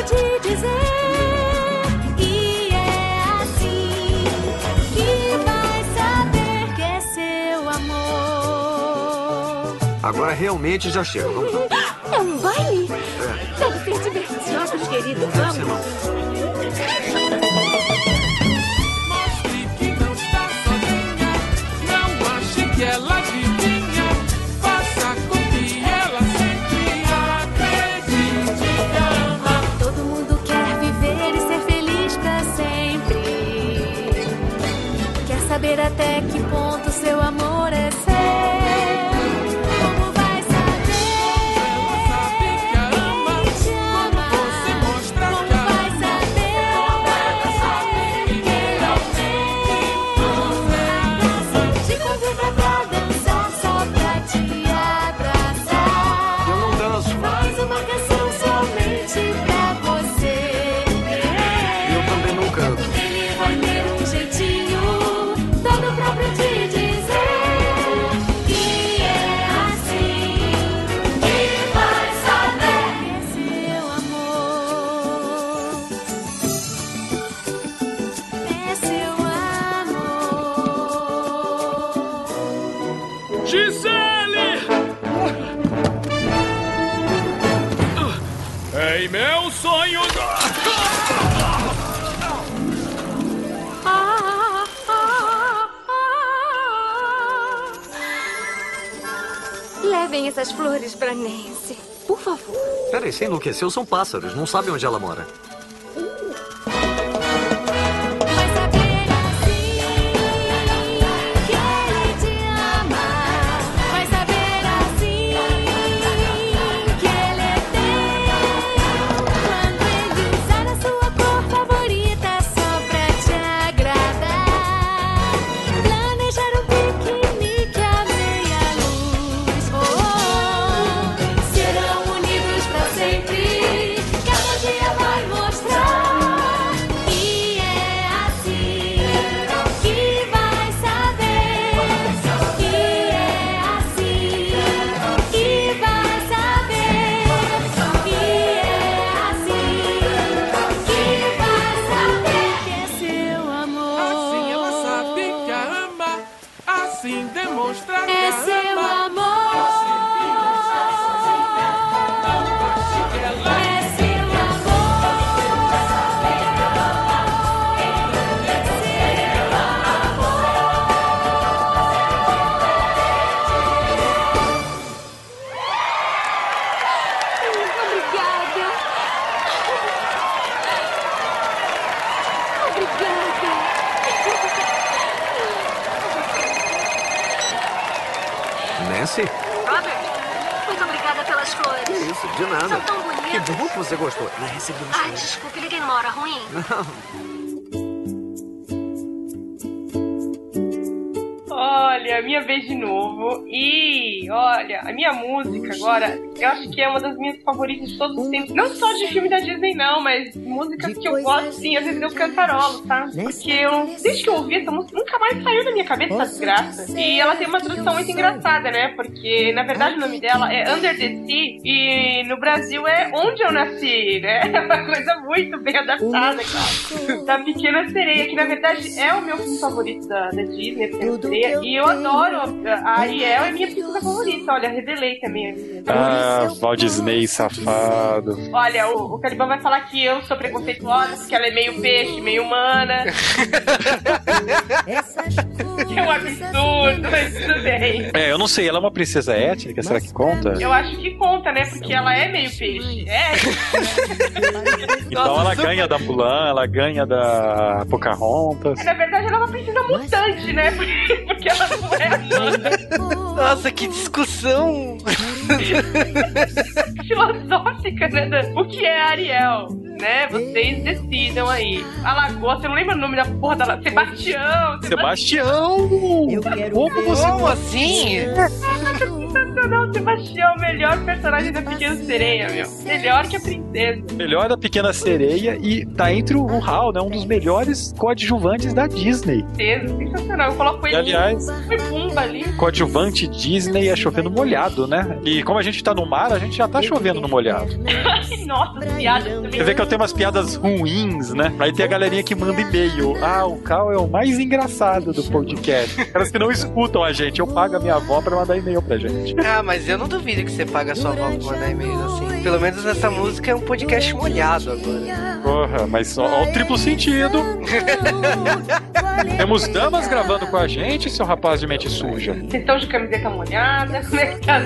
novo de dizer. E é assim que vai saber que é seu amor. Agora realmente já chega. Vamos lá. É um baile? É. Deve ser divertido, querido. Não deve essas flores pra Nancy. por favor. Peraí, você enlouqueceu? São pássaros, não sabe onde ela mora. Nancy? Robert, muito obrigada pelas flores. Que isso, de nada. São tão bonitas. Que bom que você gostou. Ela recebeu as Ai, flores. desculpe, liguei numa hora ruim. Não. Olha, minha vez de novo. E olha, a minha música agora, eu acho que é uma das minhas favoritas de todos os tempos. Não só de filme da Disney, não, mas músicas que eu gosto sim, às vezes eu cantarolo, tá? Porque eu, desde que eu ouvi essa música, nunca mais saiu da minha cabeça essa desgraça. E ela tem uma tradução muito engraçada, né? Porque na verdade o nome dela é Under the Sea e no Brasil é Onde Eu Nasci, né? É uma coisa muito bem adaptada, cara. Da Pequena Sereia, que na verdade é o meu filme favorito da, da Disney, a Pequena Sereia. E eu adoro a a Ariel, é minha princesa favorita. Olha, revelei também a minha. Ah, Walt Disney safado. Olha, o, o Caliban vai falar que eu sou preconceituosa, porque ela é meio peixe, meio humana. que é um absurdo, mas tudo bem. É, eu não sei, ela é uma princesa étnica, será que conta? Eu acho que conta, né? Porque ela é meio peixe. É. Então ela ganha da Mulan, ela ganha da Pocahontas. Na verdade, ela é uma princesa mutante, né? Porque ela não é humana. Nossa, que discussão! filosófica, né? O que é Ariel, né? Vocês decidam aí. A Lagoa, você não lembra o nome da porra da La- Sebastião? Sebastião! Como você... Como assim? Sensacional, Sebastião, o melhor personagem da Pequena Sereia, meu. Melhor que a princesa. Melhor da Pequena Sereia e tá entre o Hal, né? Um dos melhores coadjuvantes da Disney. Certeza, sensacional. Eu coloco ele. E, aliás- Foi Pumba ali. Coadjuvante Disney é chovendo molhado, né? E como a gente tá no mar, a gente já tá chovendo no molhado. Nossa, piada também. Você vê que eu tenho umas piadas ruins, né? Aí tem a galerinha que manda e-mail. Ah, o Cal é o mais engraçado do podcast. Caras que não escutam a gente. Eu pago a minha avó pra mandar e-mail pra gente. Ah, mas eu não duvido que você paga a sua avó pra mandar e-mail assim. Pelo menos essa música é um podcast molhado agora. Porra, mas ó, ó o triplo sentido. Temos damas gravando com a gente, seu rapaz de mente suja. Vocês estão de camiseta molhada? Como é que tá?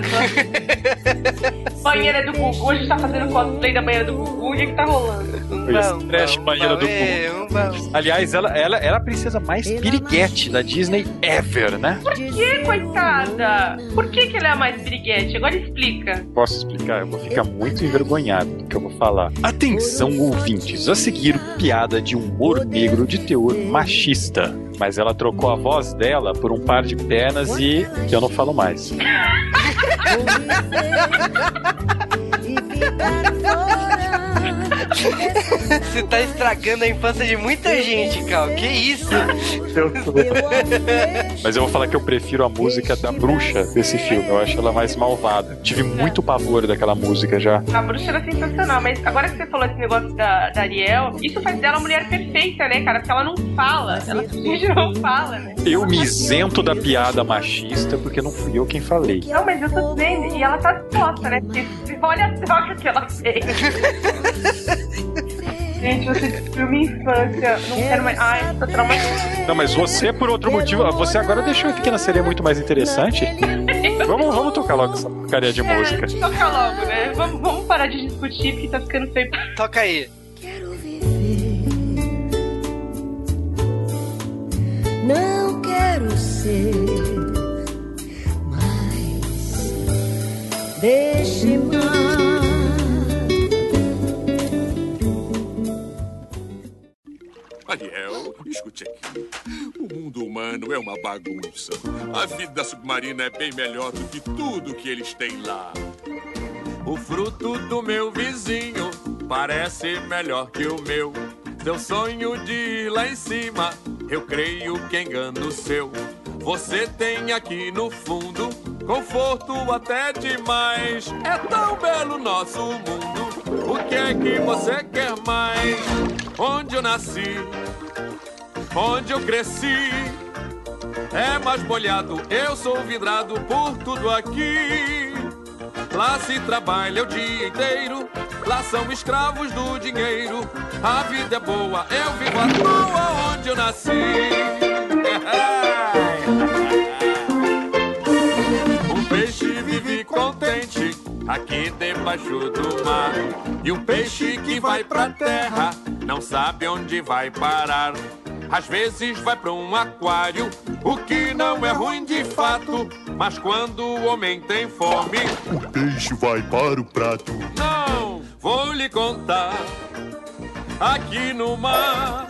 banheira do Gugu, a gente tá fazendo cosplay da banheira do Gugu, o que que tá rolando? Foi trash banheira do é, Gugu. Aliás, ela, ela era a princesa mais piriguete da Disney ever, né? Por que, coitada? Por que, que ela é a mais piriguete? Agora explica. Posso explicar? Eu vou ficar muito envergonhado do que eu vou falar. Atenção, ouvintes, a seguir piada de humor negro de teor machista. Mas ela trocou a voz dela por um par de pernas e que eu não falo mais. Você tá estragando a infância de muita gente, Cal. Que isso? Eu tô. Mas eu vou falar que eu prefiro a música da bruxa desse filme. Eu acho ela mais malvada. Tive muito pavor daquela música já. A bruxa era sensacional, mas agora que você falou esse negócio da, da Ariel, isso faz dela a mulher perfeita, né, cara? Porque ela não fala. Ela simplesmente não fala, né? Eu me isento da piada machista porque não fui eu quem falei. Não, mas eu tô dizendo, e ela tá disposta, né? Porque olha a troca que ela fez. Gente, você destruiu minha infância. Não quero mais. Ai, tô traumatizada. Não, mas você, por outro motivo, você agora deixou a Pequena Sereia muito mais interessante. Vamos, vamos tocar logo essa porcaria de música. É, toca logo, né? Vamos, vamos parar de discutir porque tá ficando feio. Toca aí. Não quero ser mais. Ariel, escute aqui. O mundo humano é uma bagunça. A vida submarina é bem melhor do que tudo que eles têm lá. O fruto do meu vizinho parece melhor que o meu. Seu sonho de ir lá em cima, eu creio que engana o seu. Você tem aqui no fundo conforto até demais. É tão belo nosso mundo. O que é que você quer mais? Onde eu nasci, onde eu cresci. É mais molhado, eu sou vidrado por tudo aqui. Lá se trabalha o dia inteiro, lá são escravos do dinheiro. A vida é boa, eu vivo à toa onde eu nasci. aqui debaixo do mar. E um peixe que vai pra terra não sabe onde vai parar. Às vezes vai pra um aquário, o que não é ruim de fato. Mas quando o homem tem fome, O peixe vai para o prato. não vou lhe contar. Aqui no mar,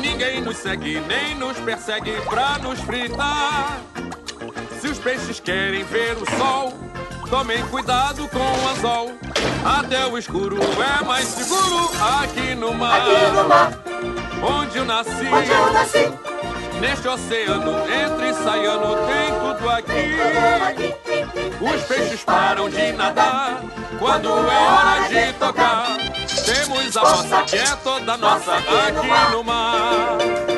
ninguém nos segue nem nos persegue pra nos fritar. Se os peixes querem ver o sol, tomem cuidado com o anzol. Até o escuro é mais seguro aqui no mar. Aqui no mar. Onde eu nasci. Onde eu nasci. Neste oceano, entre e saiano, tem tudo aqui. Os peixes param de nadar quando é hora de tocar. Temos a roça que é toda nossa aqui no mar.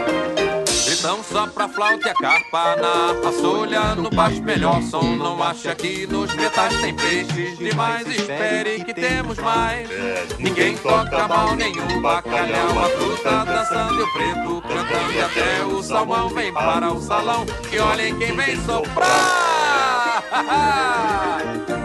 Gritão só pra flauta e a carpa na harpa solha no baixo melhor som. Não acha que nos metais tem peixes demais. Espere que temos mais. Ninguém toca mal nenhum bacalhau. A fruta dançando e o preto cantando. E até o salmão vem para o salão. E olhem quem vem soprar.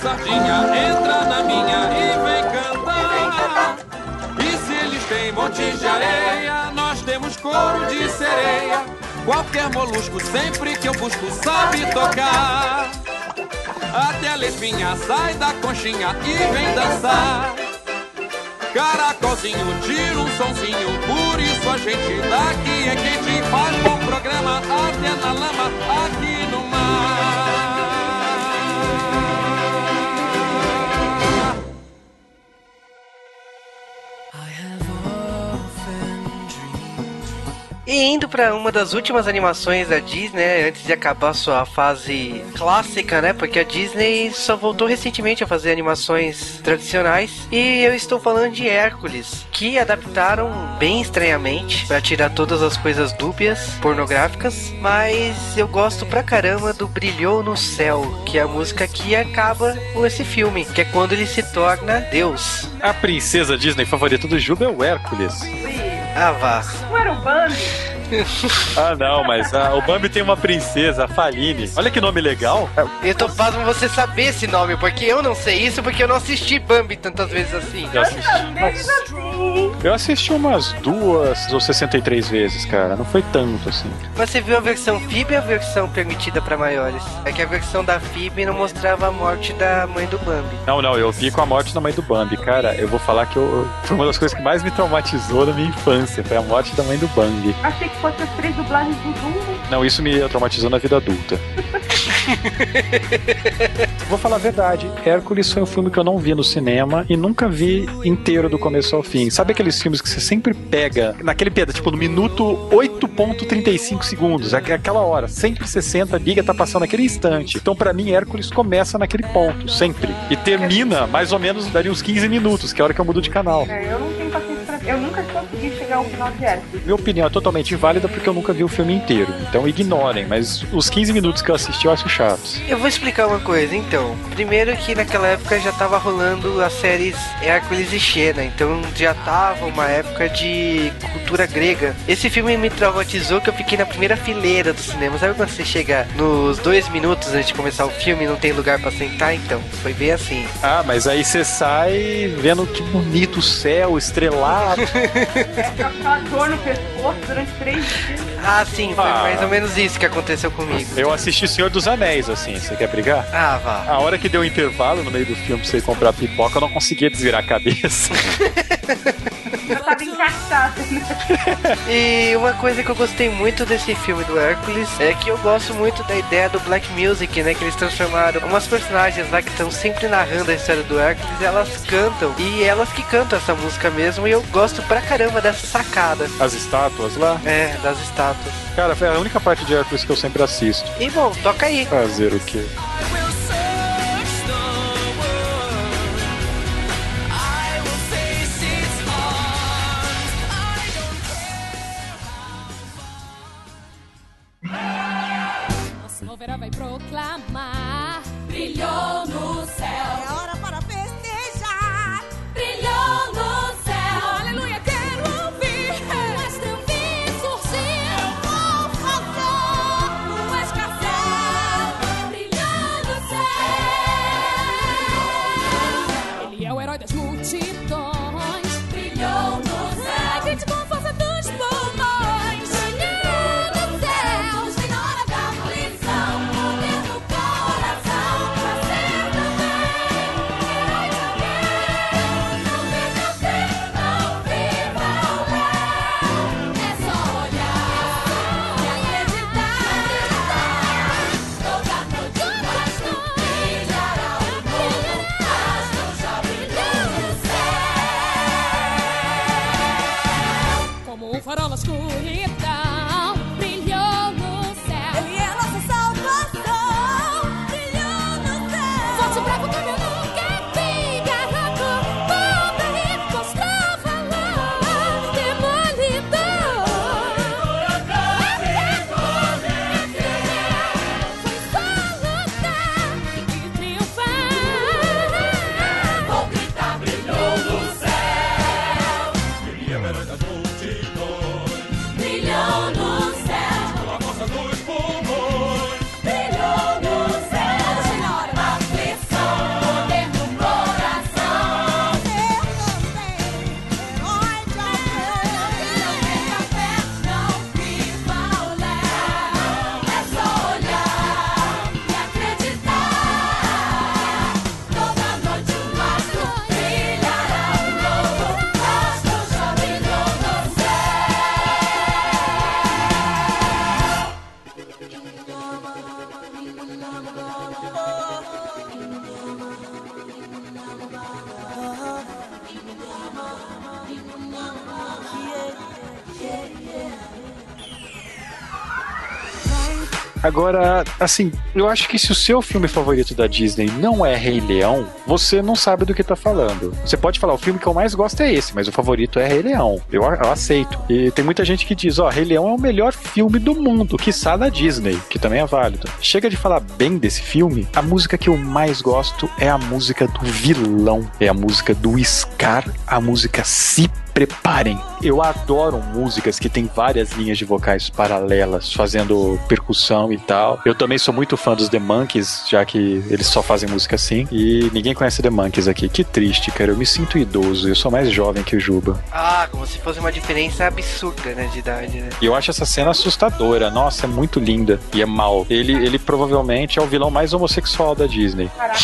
sardinha entra na minha e vem cantar. E se eles têm monte de areia, nós temos couro de sereia. Qualquer molusco, sempre que eu busco, sabe tocar. Até a lesbinha sai da conchinha e vem dançar. Caracolzinho tira um sonzinho, por isso a gente daqui é quente. Faz bom programa até na lama, aqui no mar. E indo pra uma das últimas animações da Disney, né, antes de acabar sua fase clássica, né? Porque a Disney só voltou recentemente a fazer animações tradicionais. E eu estou falando de Hércules, que adaptaram bem estranhamente pra tirar todas as coisas dúbias, pornográficas. Mas eu gosto pra caramba do Brilhou no Céu, que é a música que acaba com esse filme, que é quando ele se torna Deus. A princesa Disney favorita do Juba é o Hércules. Ah, vá. Não era o Bambi? Ah, não, mas ah, o Bambi tem uma princesa, a Faline. Olha que nome legal. Eu tô pasmo você saber esse nome, porque eu não sei isso, porque eu não assisti Bambi tantas vezes assim. Eu assisti, eu assisti umas duas ou 63 vezes, cara. Não foi tanto assim. Mas você viu a versão FIB e a versão permitida pra maiores? É que a versão da FIB não mostrava a morte da mãe do Bambi. Não, não, eu vi com a morte da mãe do Bambi. Cara, eu vou falar que eu, foi uma das coisas que mais me traumatizou na minha infância. Foi a morte da mãe do Bambi. Achei que fosse as três dublagens do Dumbo. Não, isso me traumatizou na vida adulta. Vou falar a verdade, Hércules foi um filme que eu não vi no cinema e nunca vi inteiro do começo ao fim. Sabe aqueles filmes que você sempre pega naquele pedaço, tipo no minuto 8.35 segundos, aqu- aquela hora, sempre 60 biga tá passando naquele instante. Então pra mim Hércules começa naquele ponto, sempre. E termina mais ou menos daria uns 15 minutos, que é a hora que eu mudo de canal. É, eu não tenho paciência pra... Eu nunca ao final de Hércules. Minha opinião é totalmente inválida porque eu nunca vi o filme inteiro. Então ignorem, mas os 15 minutos que eu assisti eu acho chatos. Eu vou explicar uma coisa, então. Primeiro que naquela época já tava rolando as séries Hércules e Xena, então já tava uma época de cultura grega. Esse filme me traumatizou que eu fiquei na primeira fileira do cinema. Sabe quando você chega nos dois minutos antes de começar o filme e não tem lugar pra sentar? Então, foi bem assim. Ah, mas aí você sai vendo que bonito o céu, estrelado. É, aquela dor no pescoço durante três dias. Ah, sim, foi Ah. mais ou menos isso que aconteceu comigo. Eu assisti Senhor dos Anéis, assim. Você quer brigar? Ah, vá. A hora que deu um intervalo no meio do filme pra você ir comprar pipoca, eu não conseguia desvirar a cabeça. Eu tava encaixada, né? E uma coisa que eu gostei muito desse filme do Hércules é que eu gosto muito da ideia do Black Music, né? Que eles transformaram umas personagens lá que estão sempre narrando a história do Hércules, elas cantam. E elas que cantam essa música mesmo. E eu gosto pra caramba dessa sacada. As estátuas lá. É, das estátuas. Cara, foi a única parte de Hércules que eu sempre assisto. E bom, toca aí. Fazer o quê? Agora, assim, eu acho que se o seu filme favorito da Disney não é Rei Leão, você não sabe do que tá falando. Você pode falar, o filme que eu mais gosto é esse, mas o favorito é Rei Leão. Eu, eu aceito. E tem muita gente que diz, ó, Rei Leão é o melhor filme do mundo, que da Disney, que também é válido. Chega de falar bem desse filme, a música que eu mais gosto é a música do vilão, é a música do Scar, a música Se preparem. Eu adoro músicas que tem várias linhas de vocais paralelas, fazendo percussão e tal. Eu também sou muito fã dos The Monkeys, já que eles só fazem música assim. E ninguém conhece The Monkeys aqui. Que triste, cara. Eu me sinto idoso. Eu sou mais jovem que o Juba. Ah, como se fosse uma diferença absurda, né, de idade, né? E eu acho essa cena assustadora. Nossa, é muito linda. E é mal. Ele, ele provavelmente é o vilão mais homossexual da Disney. Caraca,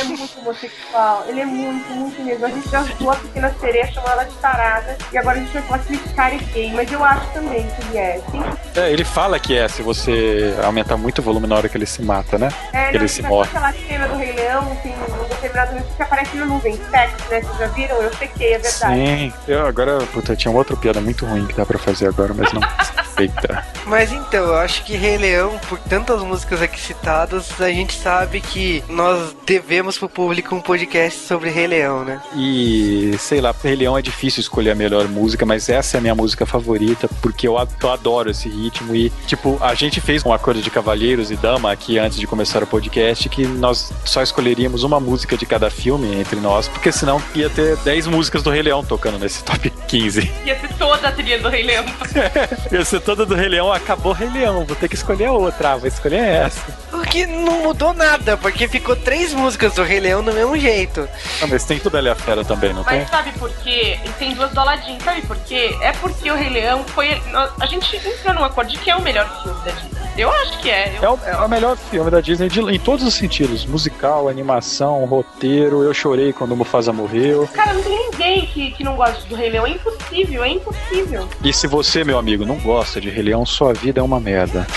é muito homossexual. Ele é muito, muito mesmo. A gente já zoou a pequena sereia, chamou ela de tarada. E agora a gente vai falar que esse cara é gay. Mas eu acho também que ele é. Sim, É, ele fala que é se você aumentar muito o volume na hora que ele se mata, né? É, que não, ele se fica morre. aquela cena do Rei Leão, tem um determinado momento que aparece na nuvem. Sexo, né? Vocês já viram? Eu chequei, é verdade. Sim. Eu agora, puta, tinha outra piada muito ruim que dá pra fazer agora, mas não. Eita. Mas então, eu acho que Rei Leão, por tantas músicas aqui citadas, a gente sabe que nós devemos pro público um podcast sobre Rei Leão, né? E sei lá, Rei Leão é difícil escolher a melhor música, mas essa é a minha música favorita, porque eu, adoro esse ritmo. E, tipo, a gente fez um acordo de cavalheiros e dama aqui antes de começar o podcast que nós só escolheríamos uma música de cada filme entre nós, porque senão ia ter 10 músicas do Rei Leão tocando nesse top 15. Ia ser toda a trilha do Rei Leão. ia ser toda do Rei Leão, acabou Rei Leão, vou ter que escolher a outra, ah, vou escolher essa. Porque não mudou nada, porque ficou três músicas do Rei Leão do mesmo jeito. Não, mas tem tudo Bela e a Fera também, não tem? Mas sabe por quê? E Tem duas do Aladdin. Sabe por quê? É porque o Rei Leão foi. A gente entrou num acordo de que é o melhor filme da Disney. Eu acho que é. Eu... É o, é o melhor filme da Disney de- em todos os sentidos: musical, animação, roteiro. Eu chorei quando o Mufasa morreu. Cara, não tem ninguém que, que não gosta do Rei Leão. É impossível, é impossível. E se você, meu amigo, não gosta de Rei Leão, sua vida é uma merda.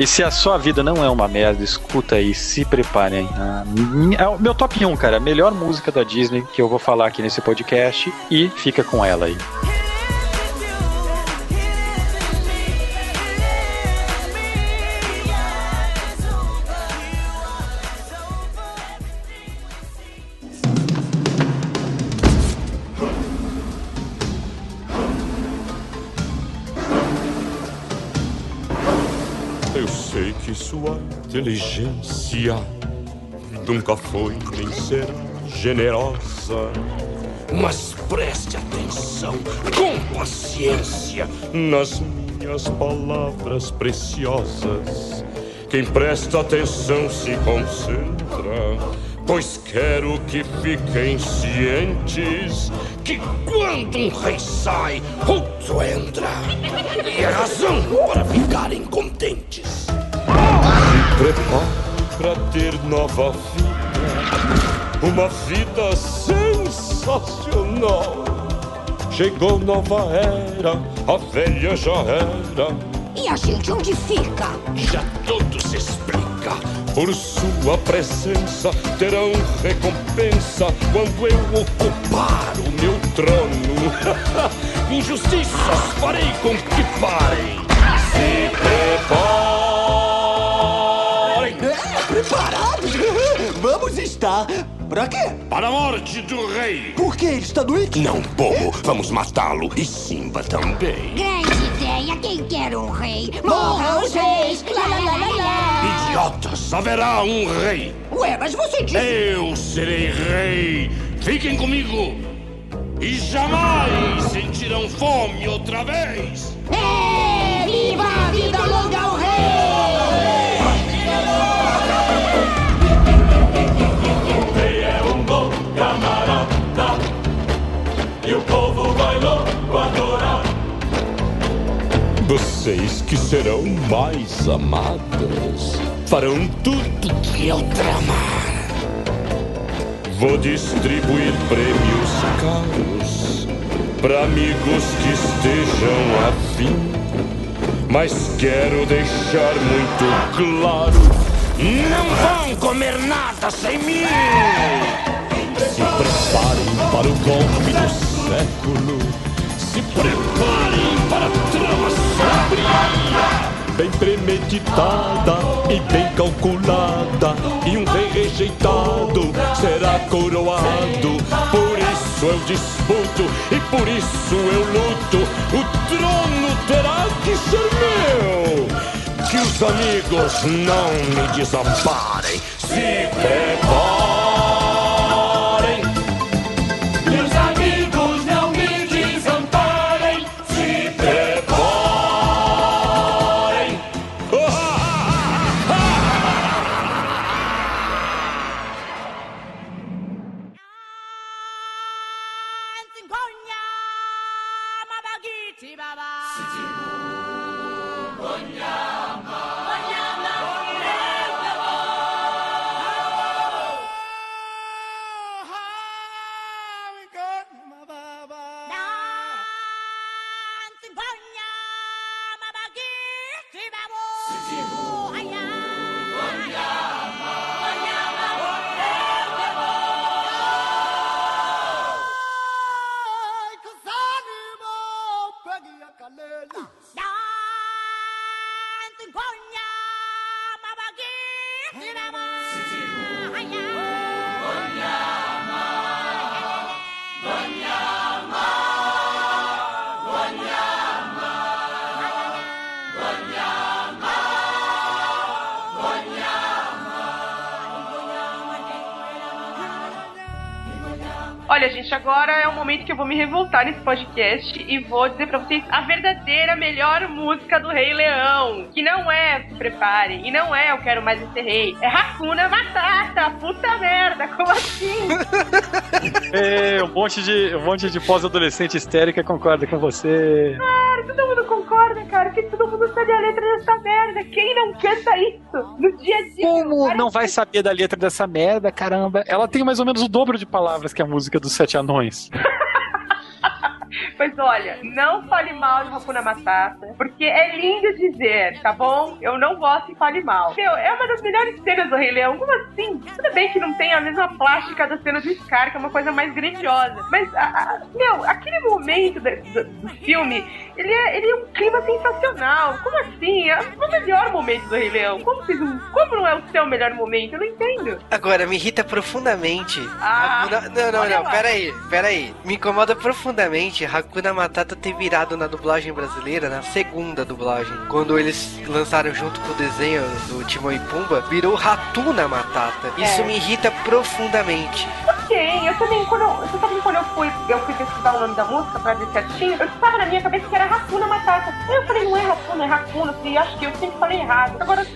E se a sua vida não é uma merda, escuta aí, se preparem. Ah, é o meu top 1, cara. Melhor música da Disney que eu vou falar aqui nesse podcast. E fica com ela aí. Inteligência nunca foi nem será generosa. Mas preste atenção, com paciência, nas minhas palavras preciosas. Quem presta atenção se concentra, pois quero que fiquem cientes que quando um rei sai, outro entra. E é razão para ficarem contentes. Se prepare para ter nova vida, uma vida sensacional. Chegou nova era, a velha já era. E a gente onde fica? Já tudo se explica. Por sua presença terão recompensa quando eu ocupar o meu trono. Injustiças farei com que parem. Se preparem. Preparados? Vamos estar. Pra quê? Para a morte do rei. Por que ele está doente? Não, bobo. Vamos matá-lo. E Simba também. Grande ideia, quem quer um rei? Morram os reis! Lá, lá, lá, lá, lá. Idiotas, haverá um rei. Ué, mas você disse... Eu serei rei. Fiquem comigo. E jamais sentirão fome outra vez. É, Vocês que serão mais amadas farão tudo que eu tramar. Vou distribuir prêmios caros para amigos que estejam afim. Mas quero deixar muito claro: não vão comer nada sem mim! Se preparem para o golpe do século. Se preparem para. Bem premeditada e bem calculada. E um rei rejeitado será coroado. Por isso eu disputo e por isso eu luto. O trono terá que ser meu. Que os amigos não me desamparem. Se preparem. Olha, gente, agora é o momento que eu vou me revoltar nesse podcast e vou dizer pra vocês a verdadeira melhor música do Rei Leão. Que não é Se Prepare e não é Eu Quero Mais Ser Rei. É Hakuna Matata. Puta merda, como assim? É, um monte de, um monte de pós-adolescente histérica concorda com você. Concorda, sabe a letra dessa merda. Quem não canta isso no dia a dia? Como não vai saber da letra dessa merda, caramba? Ela tem mais ou menos o dobro de palavras que a música dos Sete Anões. Pois olha, não fale mal de Hakuna Matata, porque é lindo dizer, tá bom? Eu não gosto e fale mal. Meu, é uma das melhores cenas do Rei Leão. Como assim? Tudo bem que não tem a mesma plástica da cena do Scar, que é uma coisa mais grandiosa. Mas, a- a- meu, aquele momento da- do, do filme, ele é, ele é um clima sensacional. Como assim? É o melhor momento do Rei Leão. Como, vocês não- como não é o seu melhor momento? Eu não entendo. Agora, me irrita profundamente. Ah, Hakuna- Não, não, não, lá. peraí, peraí. Me incomoda profundamente Hakuna Matata ter virado na dublagem brasileira, na segunda dublagem. Quando eles lançaram junto com o desenho do Timão e Pumba, virou Ratuna Matata. Isso É. me irrita profundamente. Ok, eu também, quando eu, você sabe que quando eu fui, eu fui pesquisar o nome da música pra ver certinho, eu estava na minha cabeça que era Hakuna Matata. Aí eu falei, não é Hakuna, é. Eu falei, acho que eu sempre falei errado. Agora,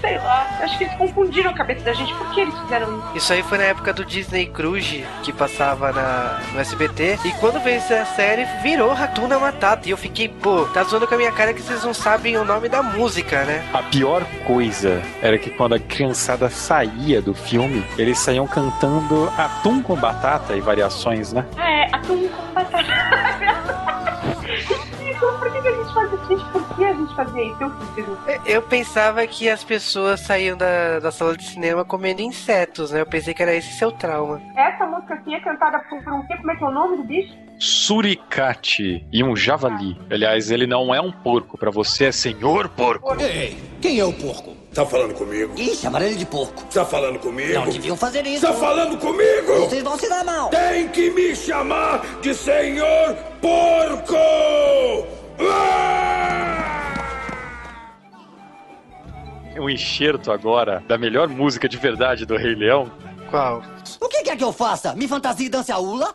sei lá, acho que eles confundiram a cabeça da gente. Por que eles fizeram isso? Isso aí foi na época do Disney Cruise, que passava na, no SBT. E quando veio essa série, virou Ratuna Matata. E eu fiquei, pô, tá zoando com a minha cara que vocês não sabem o nome da música, né? A pior coisa era que quando a criançada saía do filme, eles saíam cantando atum com batata e variações, né? É, atum com batata. Ridículo, por que, que a gente fazia isso? Por que a gente fazia isso? Eu fiz isso. Eu pensava que as pessoas saíam da, da sala de cinema comendo insetos, né? Eu pensei que era esse seu trauma. Essa música aqui é cantada por, por um quê? Como é que é o nome do bicho? Suricate e um javali. Aliás, ele não é um porco, pra você é senhor porco. Ei, quem é o porco? Tá falando comigo? Ih, chamaram ele de porco. Tá falando comigo? Não deviam fazer isso. Tá falando comigo? Vocês vão se dar mal. Tem que me chamar de senhor porco! Um enxerto agora da melhor música de verdade do Rei Leão. Qual? O que quer que eu faça? Me fantasia e dance a ula?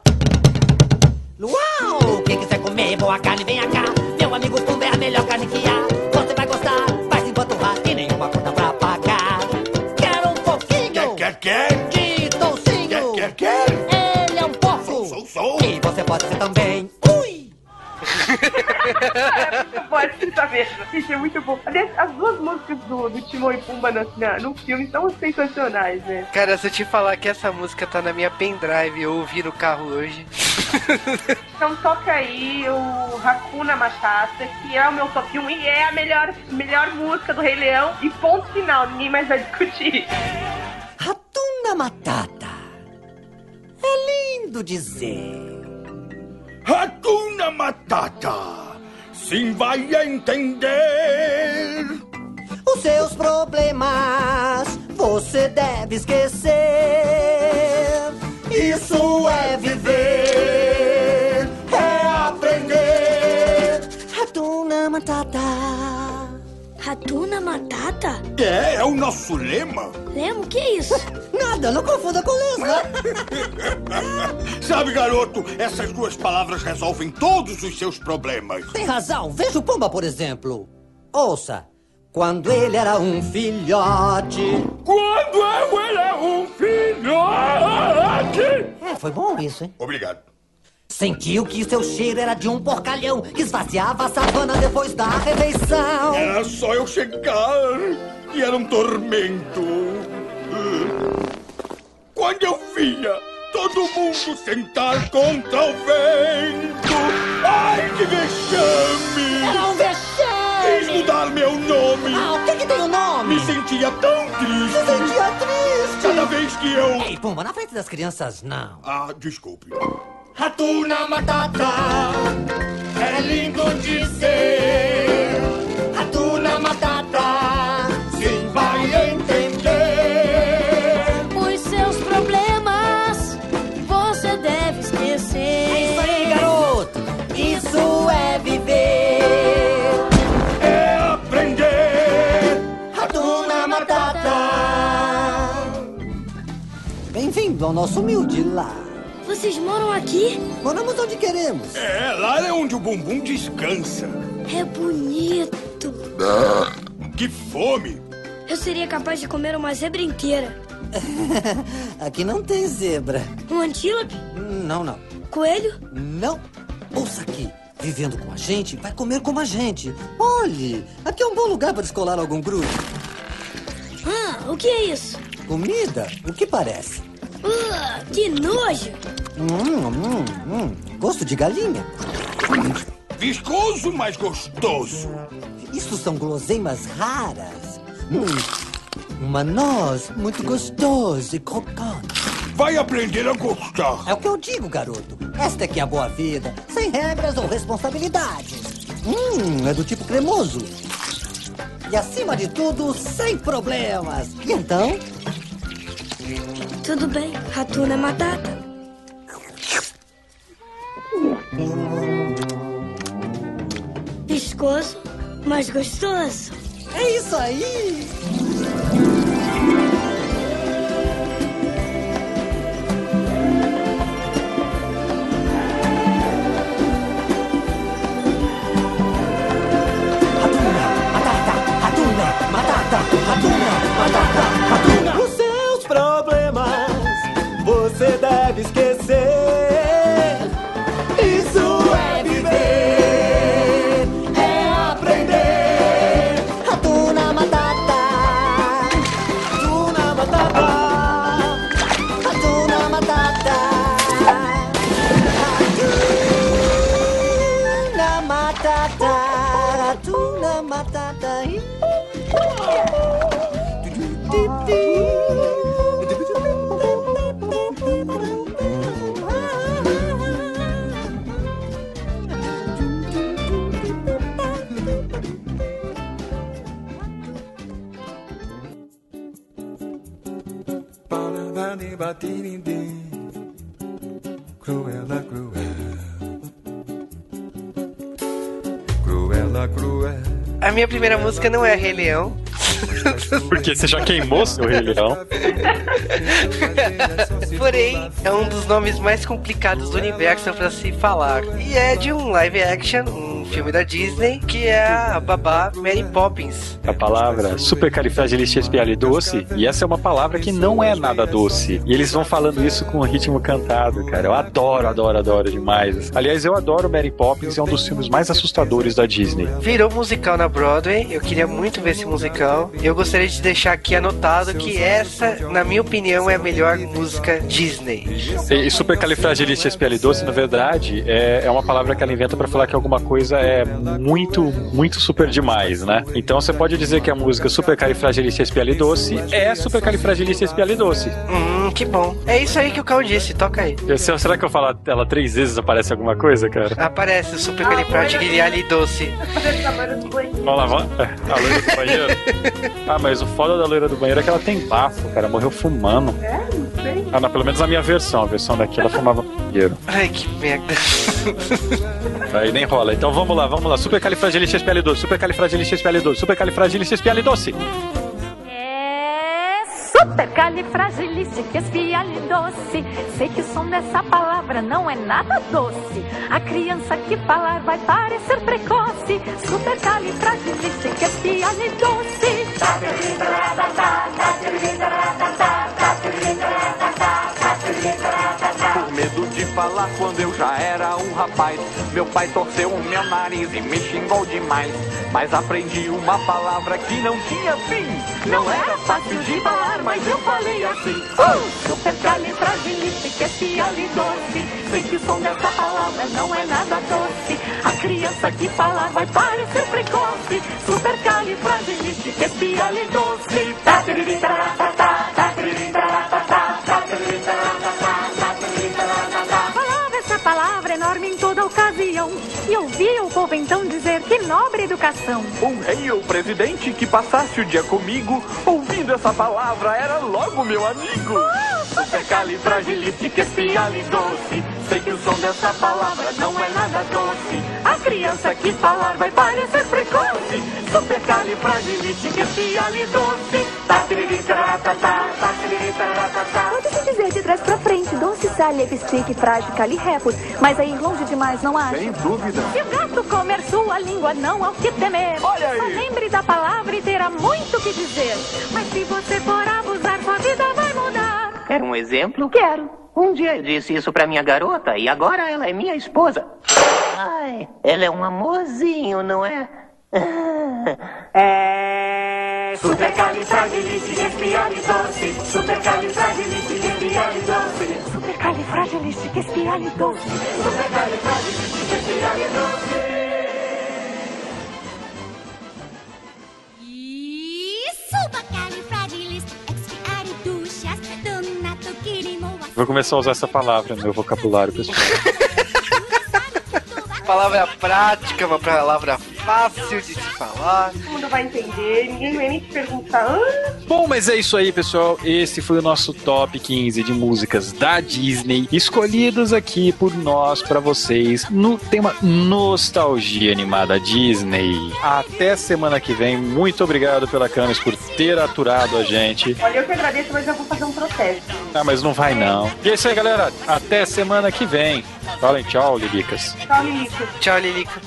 Uau! O que quiser comer, boa carne, vem cá. Meu amigo Pumba é a melhor carne que há. Você vai gostar, vai se empanturrar e nenhuma conta pra pagar. Quero um pouquinho. Quer, quer? De toucinho. Quer, quer, quer? Ele é um porco. Sou, sou, sou. E você pode ser também. Ui! é muito bom essa mesmo. Gente, é muito bom. Aliás, as duas músicas do, do Timão e Pumba no, na- no filme são sensacionais, né? Cara, se eu te falar que essa música tá na minha pendrive, eu ouvi no carro hoje. Então toca aí o Hakuna Matata, que é o meu top 1 e é a melhor, melhor música do Rei Leão. E ponto final, ninguém mais vai discutir. Ratuna Matata. É lindo dizer. Hakuna Matata! Sim, vai entender! Os seus problemas você deve esquecer. Isso é viver, é aprender. Ratuna Matata. Ratuna Matata? É, é o nosso lema. Lemo, o que é isso? Nada, não confunda com lesma. Sabe, garoto, essas duas palavras resolvem todos os seus problemas. Tem razão, veja o Pumba, por exemplo. Ouça. Quando ele era um filhote. Quando eu era um filhote! É, foi bom isso, hein? Obrigado. Sentiu que seu cheiro era de um porcalhão que esvaziava a savana depois da refeição. Era só eu chegar e era um tormento. Quando eu via todo mundo sentar contra o vento. Ai, que vexame! Era um vexame! mudar meu nome. Ah, o que, que tem o nome? Me sentia tão triste. Me sentia triste. Cada vez que eu... Ei, Pumba, na frente das crianças, não. Ah, desculpe. Ratuna Matata é lindo de ser. Ao nosso humilde lar. Vocês moram aqui? Moramos onde queremos. É, lá é onde o bumbum descansa. É bonito. Que fome! Eu seria capaz de comer uma zebra inteira. Aqui não tem zebra. Um antílope? Não, não. Coelho? Não. Ouça aqui. Vivendo com a gente, vai comer como a gente. Olhe, aqui é um bom lugar para descolar algum grupo. Ah, o que é isso? Comida? O que parece? Uh, que nojo! Hum, hum, hum. Gosto de galinha. Viscoso, mas gostoso. Isso são guloseimas raras. Hum, uma noz muito gostosa e crocante. Vai aprender a gostar. É o que eu digo, garoto. Esta é que é a boa vida, sem regras ou responsabilidades. Hum, é do tipo cremoso. E acima de tudo, sem problemas. E então? Tudo bem, Ratuna Matata. Viscoso, mas gostoso. É isso aí! Minha primeira música não é Rei Leão. Porque você já queimou seu Rei Leão. Porém, é um dos nomes mais complicados do universo pra se falar. E é de um live action, um filme da Disney, que é a babá Mary Poppins. A palavra supercalifragilisticexpialidocious, e essa é uma palavra que não é nada doce. E eles vão falando isso com o ritmo cantado, cara. Eu adoro, adoro, adoro demais. Aliás, eu adoro Mary Poppins, é um dos filmes mais assustadores da Disney. Virou musical na Broadway, eu queria muito ver esse musical. Eu gostaria de deixar aqui anotado que essa, na minha opinião, é a melhor música Disney. E, e supercalifragilisticexpialidocious, na verdade, é, é uma palavra que ela inventa pra falar que alguma coisa é muito, muito super demais, né? Então você pode dizer que a música supercalifragilisticexpialidocious é supercalifragilisticexpialidocious. Hum, que bom. É isso aí que o Cal disse, toca aí. Se- Será que eu falar ela três vezes aparece alguma coisa, cara? Aparece o supercalifragilisticexpialidocious. Vamos lá, vamos. É, A loira do banheiro? Ah, mas o foda da loira do banheiro é que ela tem bafo, cara. Morreu fumando. É. Ah, não, pelo menos a minha versão. A versão daqui ela fumava no banheiro. Ai, que merda. Aí nem rola. Então vamos lá, vamos lá. Supercalifragilisticexpialidocious, supercalifragilisticexpialidocious, supercalifragilisticexpialidocious. Supercalifragilisticexpialidocious. Sei que o som dessa palavra não é nada doce. A criança que falar vai parecer precoce. Supercalifragilisticexpialidocious. Por de falar quando eu já era um rapaz. Meu pai torceu o meu nariz e me xingou demais. Mas aprendi uma palavra que não tinha fim. Não era fácil de falar, mas eu falei assim. Uh! Supercalifragilisticexpialidocious. Sei que o som dessa palavra não é nada doce. A criança que falar vai parecer precoce. Supercalifragilisticexpialidocious. Tatiriritarata, tatiriritarata, ocasião. E ouvia o povo então dizer que nobre educação. Um rei ou presidente que passasse o dia comigo, ouvindo essa palavra, era logo meu amigo. Supercalifragilisticexpialidocious. Sei que o som dessa palavra não é nada doce. A criança que falar vai parecer precoce. Supercalifragilisticexpialidocious. Tatiriritarata, tatiriritarata. Pode-se dizer de trás pra frente, doce, sal, lipstick, frágil, calirrepus. Mas aí longe demais, não acha? Sem dúvida. Se o gato comer sua língua, não há o que temer. Olha aí. Só lembre da palavra e terá muito o que dizer. Mas se você for abusar, sua vida vai. Quer um exemplo? Quero. Um dia eu disse isso pra minha garota e agora ela é minha esposa. Ai, ela é um amorzinho, não é? É. Supercalifragilisticexpialidocious. Supercalifragilisticexpialidocious. Supercalifragilisticexpialidocious. Supercalifragilisticexpialidocious. Vou começar a usar essa palavra no meu vocabulário, pessoal. Palavra prática, uma palavra fácil de se falar. Todo mundo vai entender, ninguém vai nem te perguntar. Ah, Bom, mas é isso aí, pessoal. Esse foi o nosso top 15 de músicas da Disney, escolhidos aqui por nós pra vocês no tema Nostalgia Animada Disney. Até semana que vem. Muito obrigado pela Camis por ter aturado a gente. olha, eu que agradeço, mas eu vou fazer um protesto. Ah, mas não vai não. E é isso aí, galera. Até semana que vem. Falem tchau, Liricas. Tchau, Lilico. Tchau, Lilica.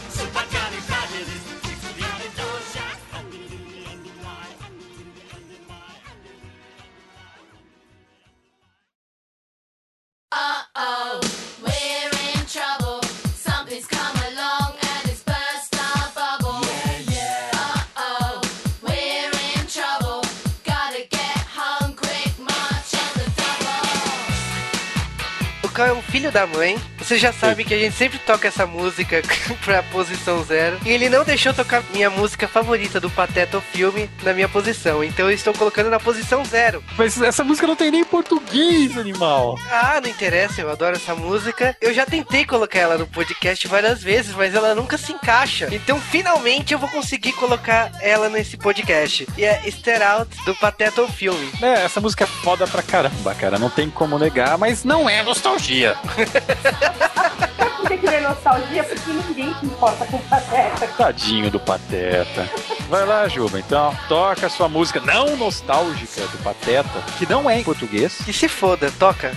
Filho da mãe. Você já sabe que a gente sempre toca essa música pra posição zero. E ele não deixou tocar minha música favorita do Pateta o filme na minha posição. Então eu estou colocando na posição zero. Mas essa música não tem nem português, animal. Ah, não interessa, eu adoro essa música. Eu já tentei colocar ela no podcast várias vezes, mas ela nunca se encaixa. Então finalmente eu vou conseguir colocar ela nesse podcast. E é Stare Out do Pateta o filme. É, essa música é foda pra caramba, cara. Não tem como negar, mas não é nostalgia. Sabe por que é nostalgia? Porque ninguém se importa com pateta. Tadinho do Pateta. Vai lá, Juba, então. Toca a sua música não nostálgica do Pateta, que não é em português. E se foda, toca.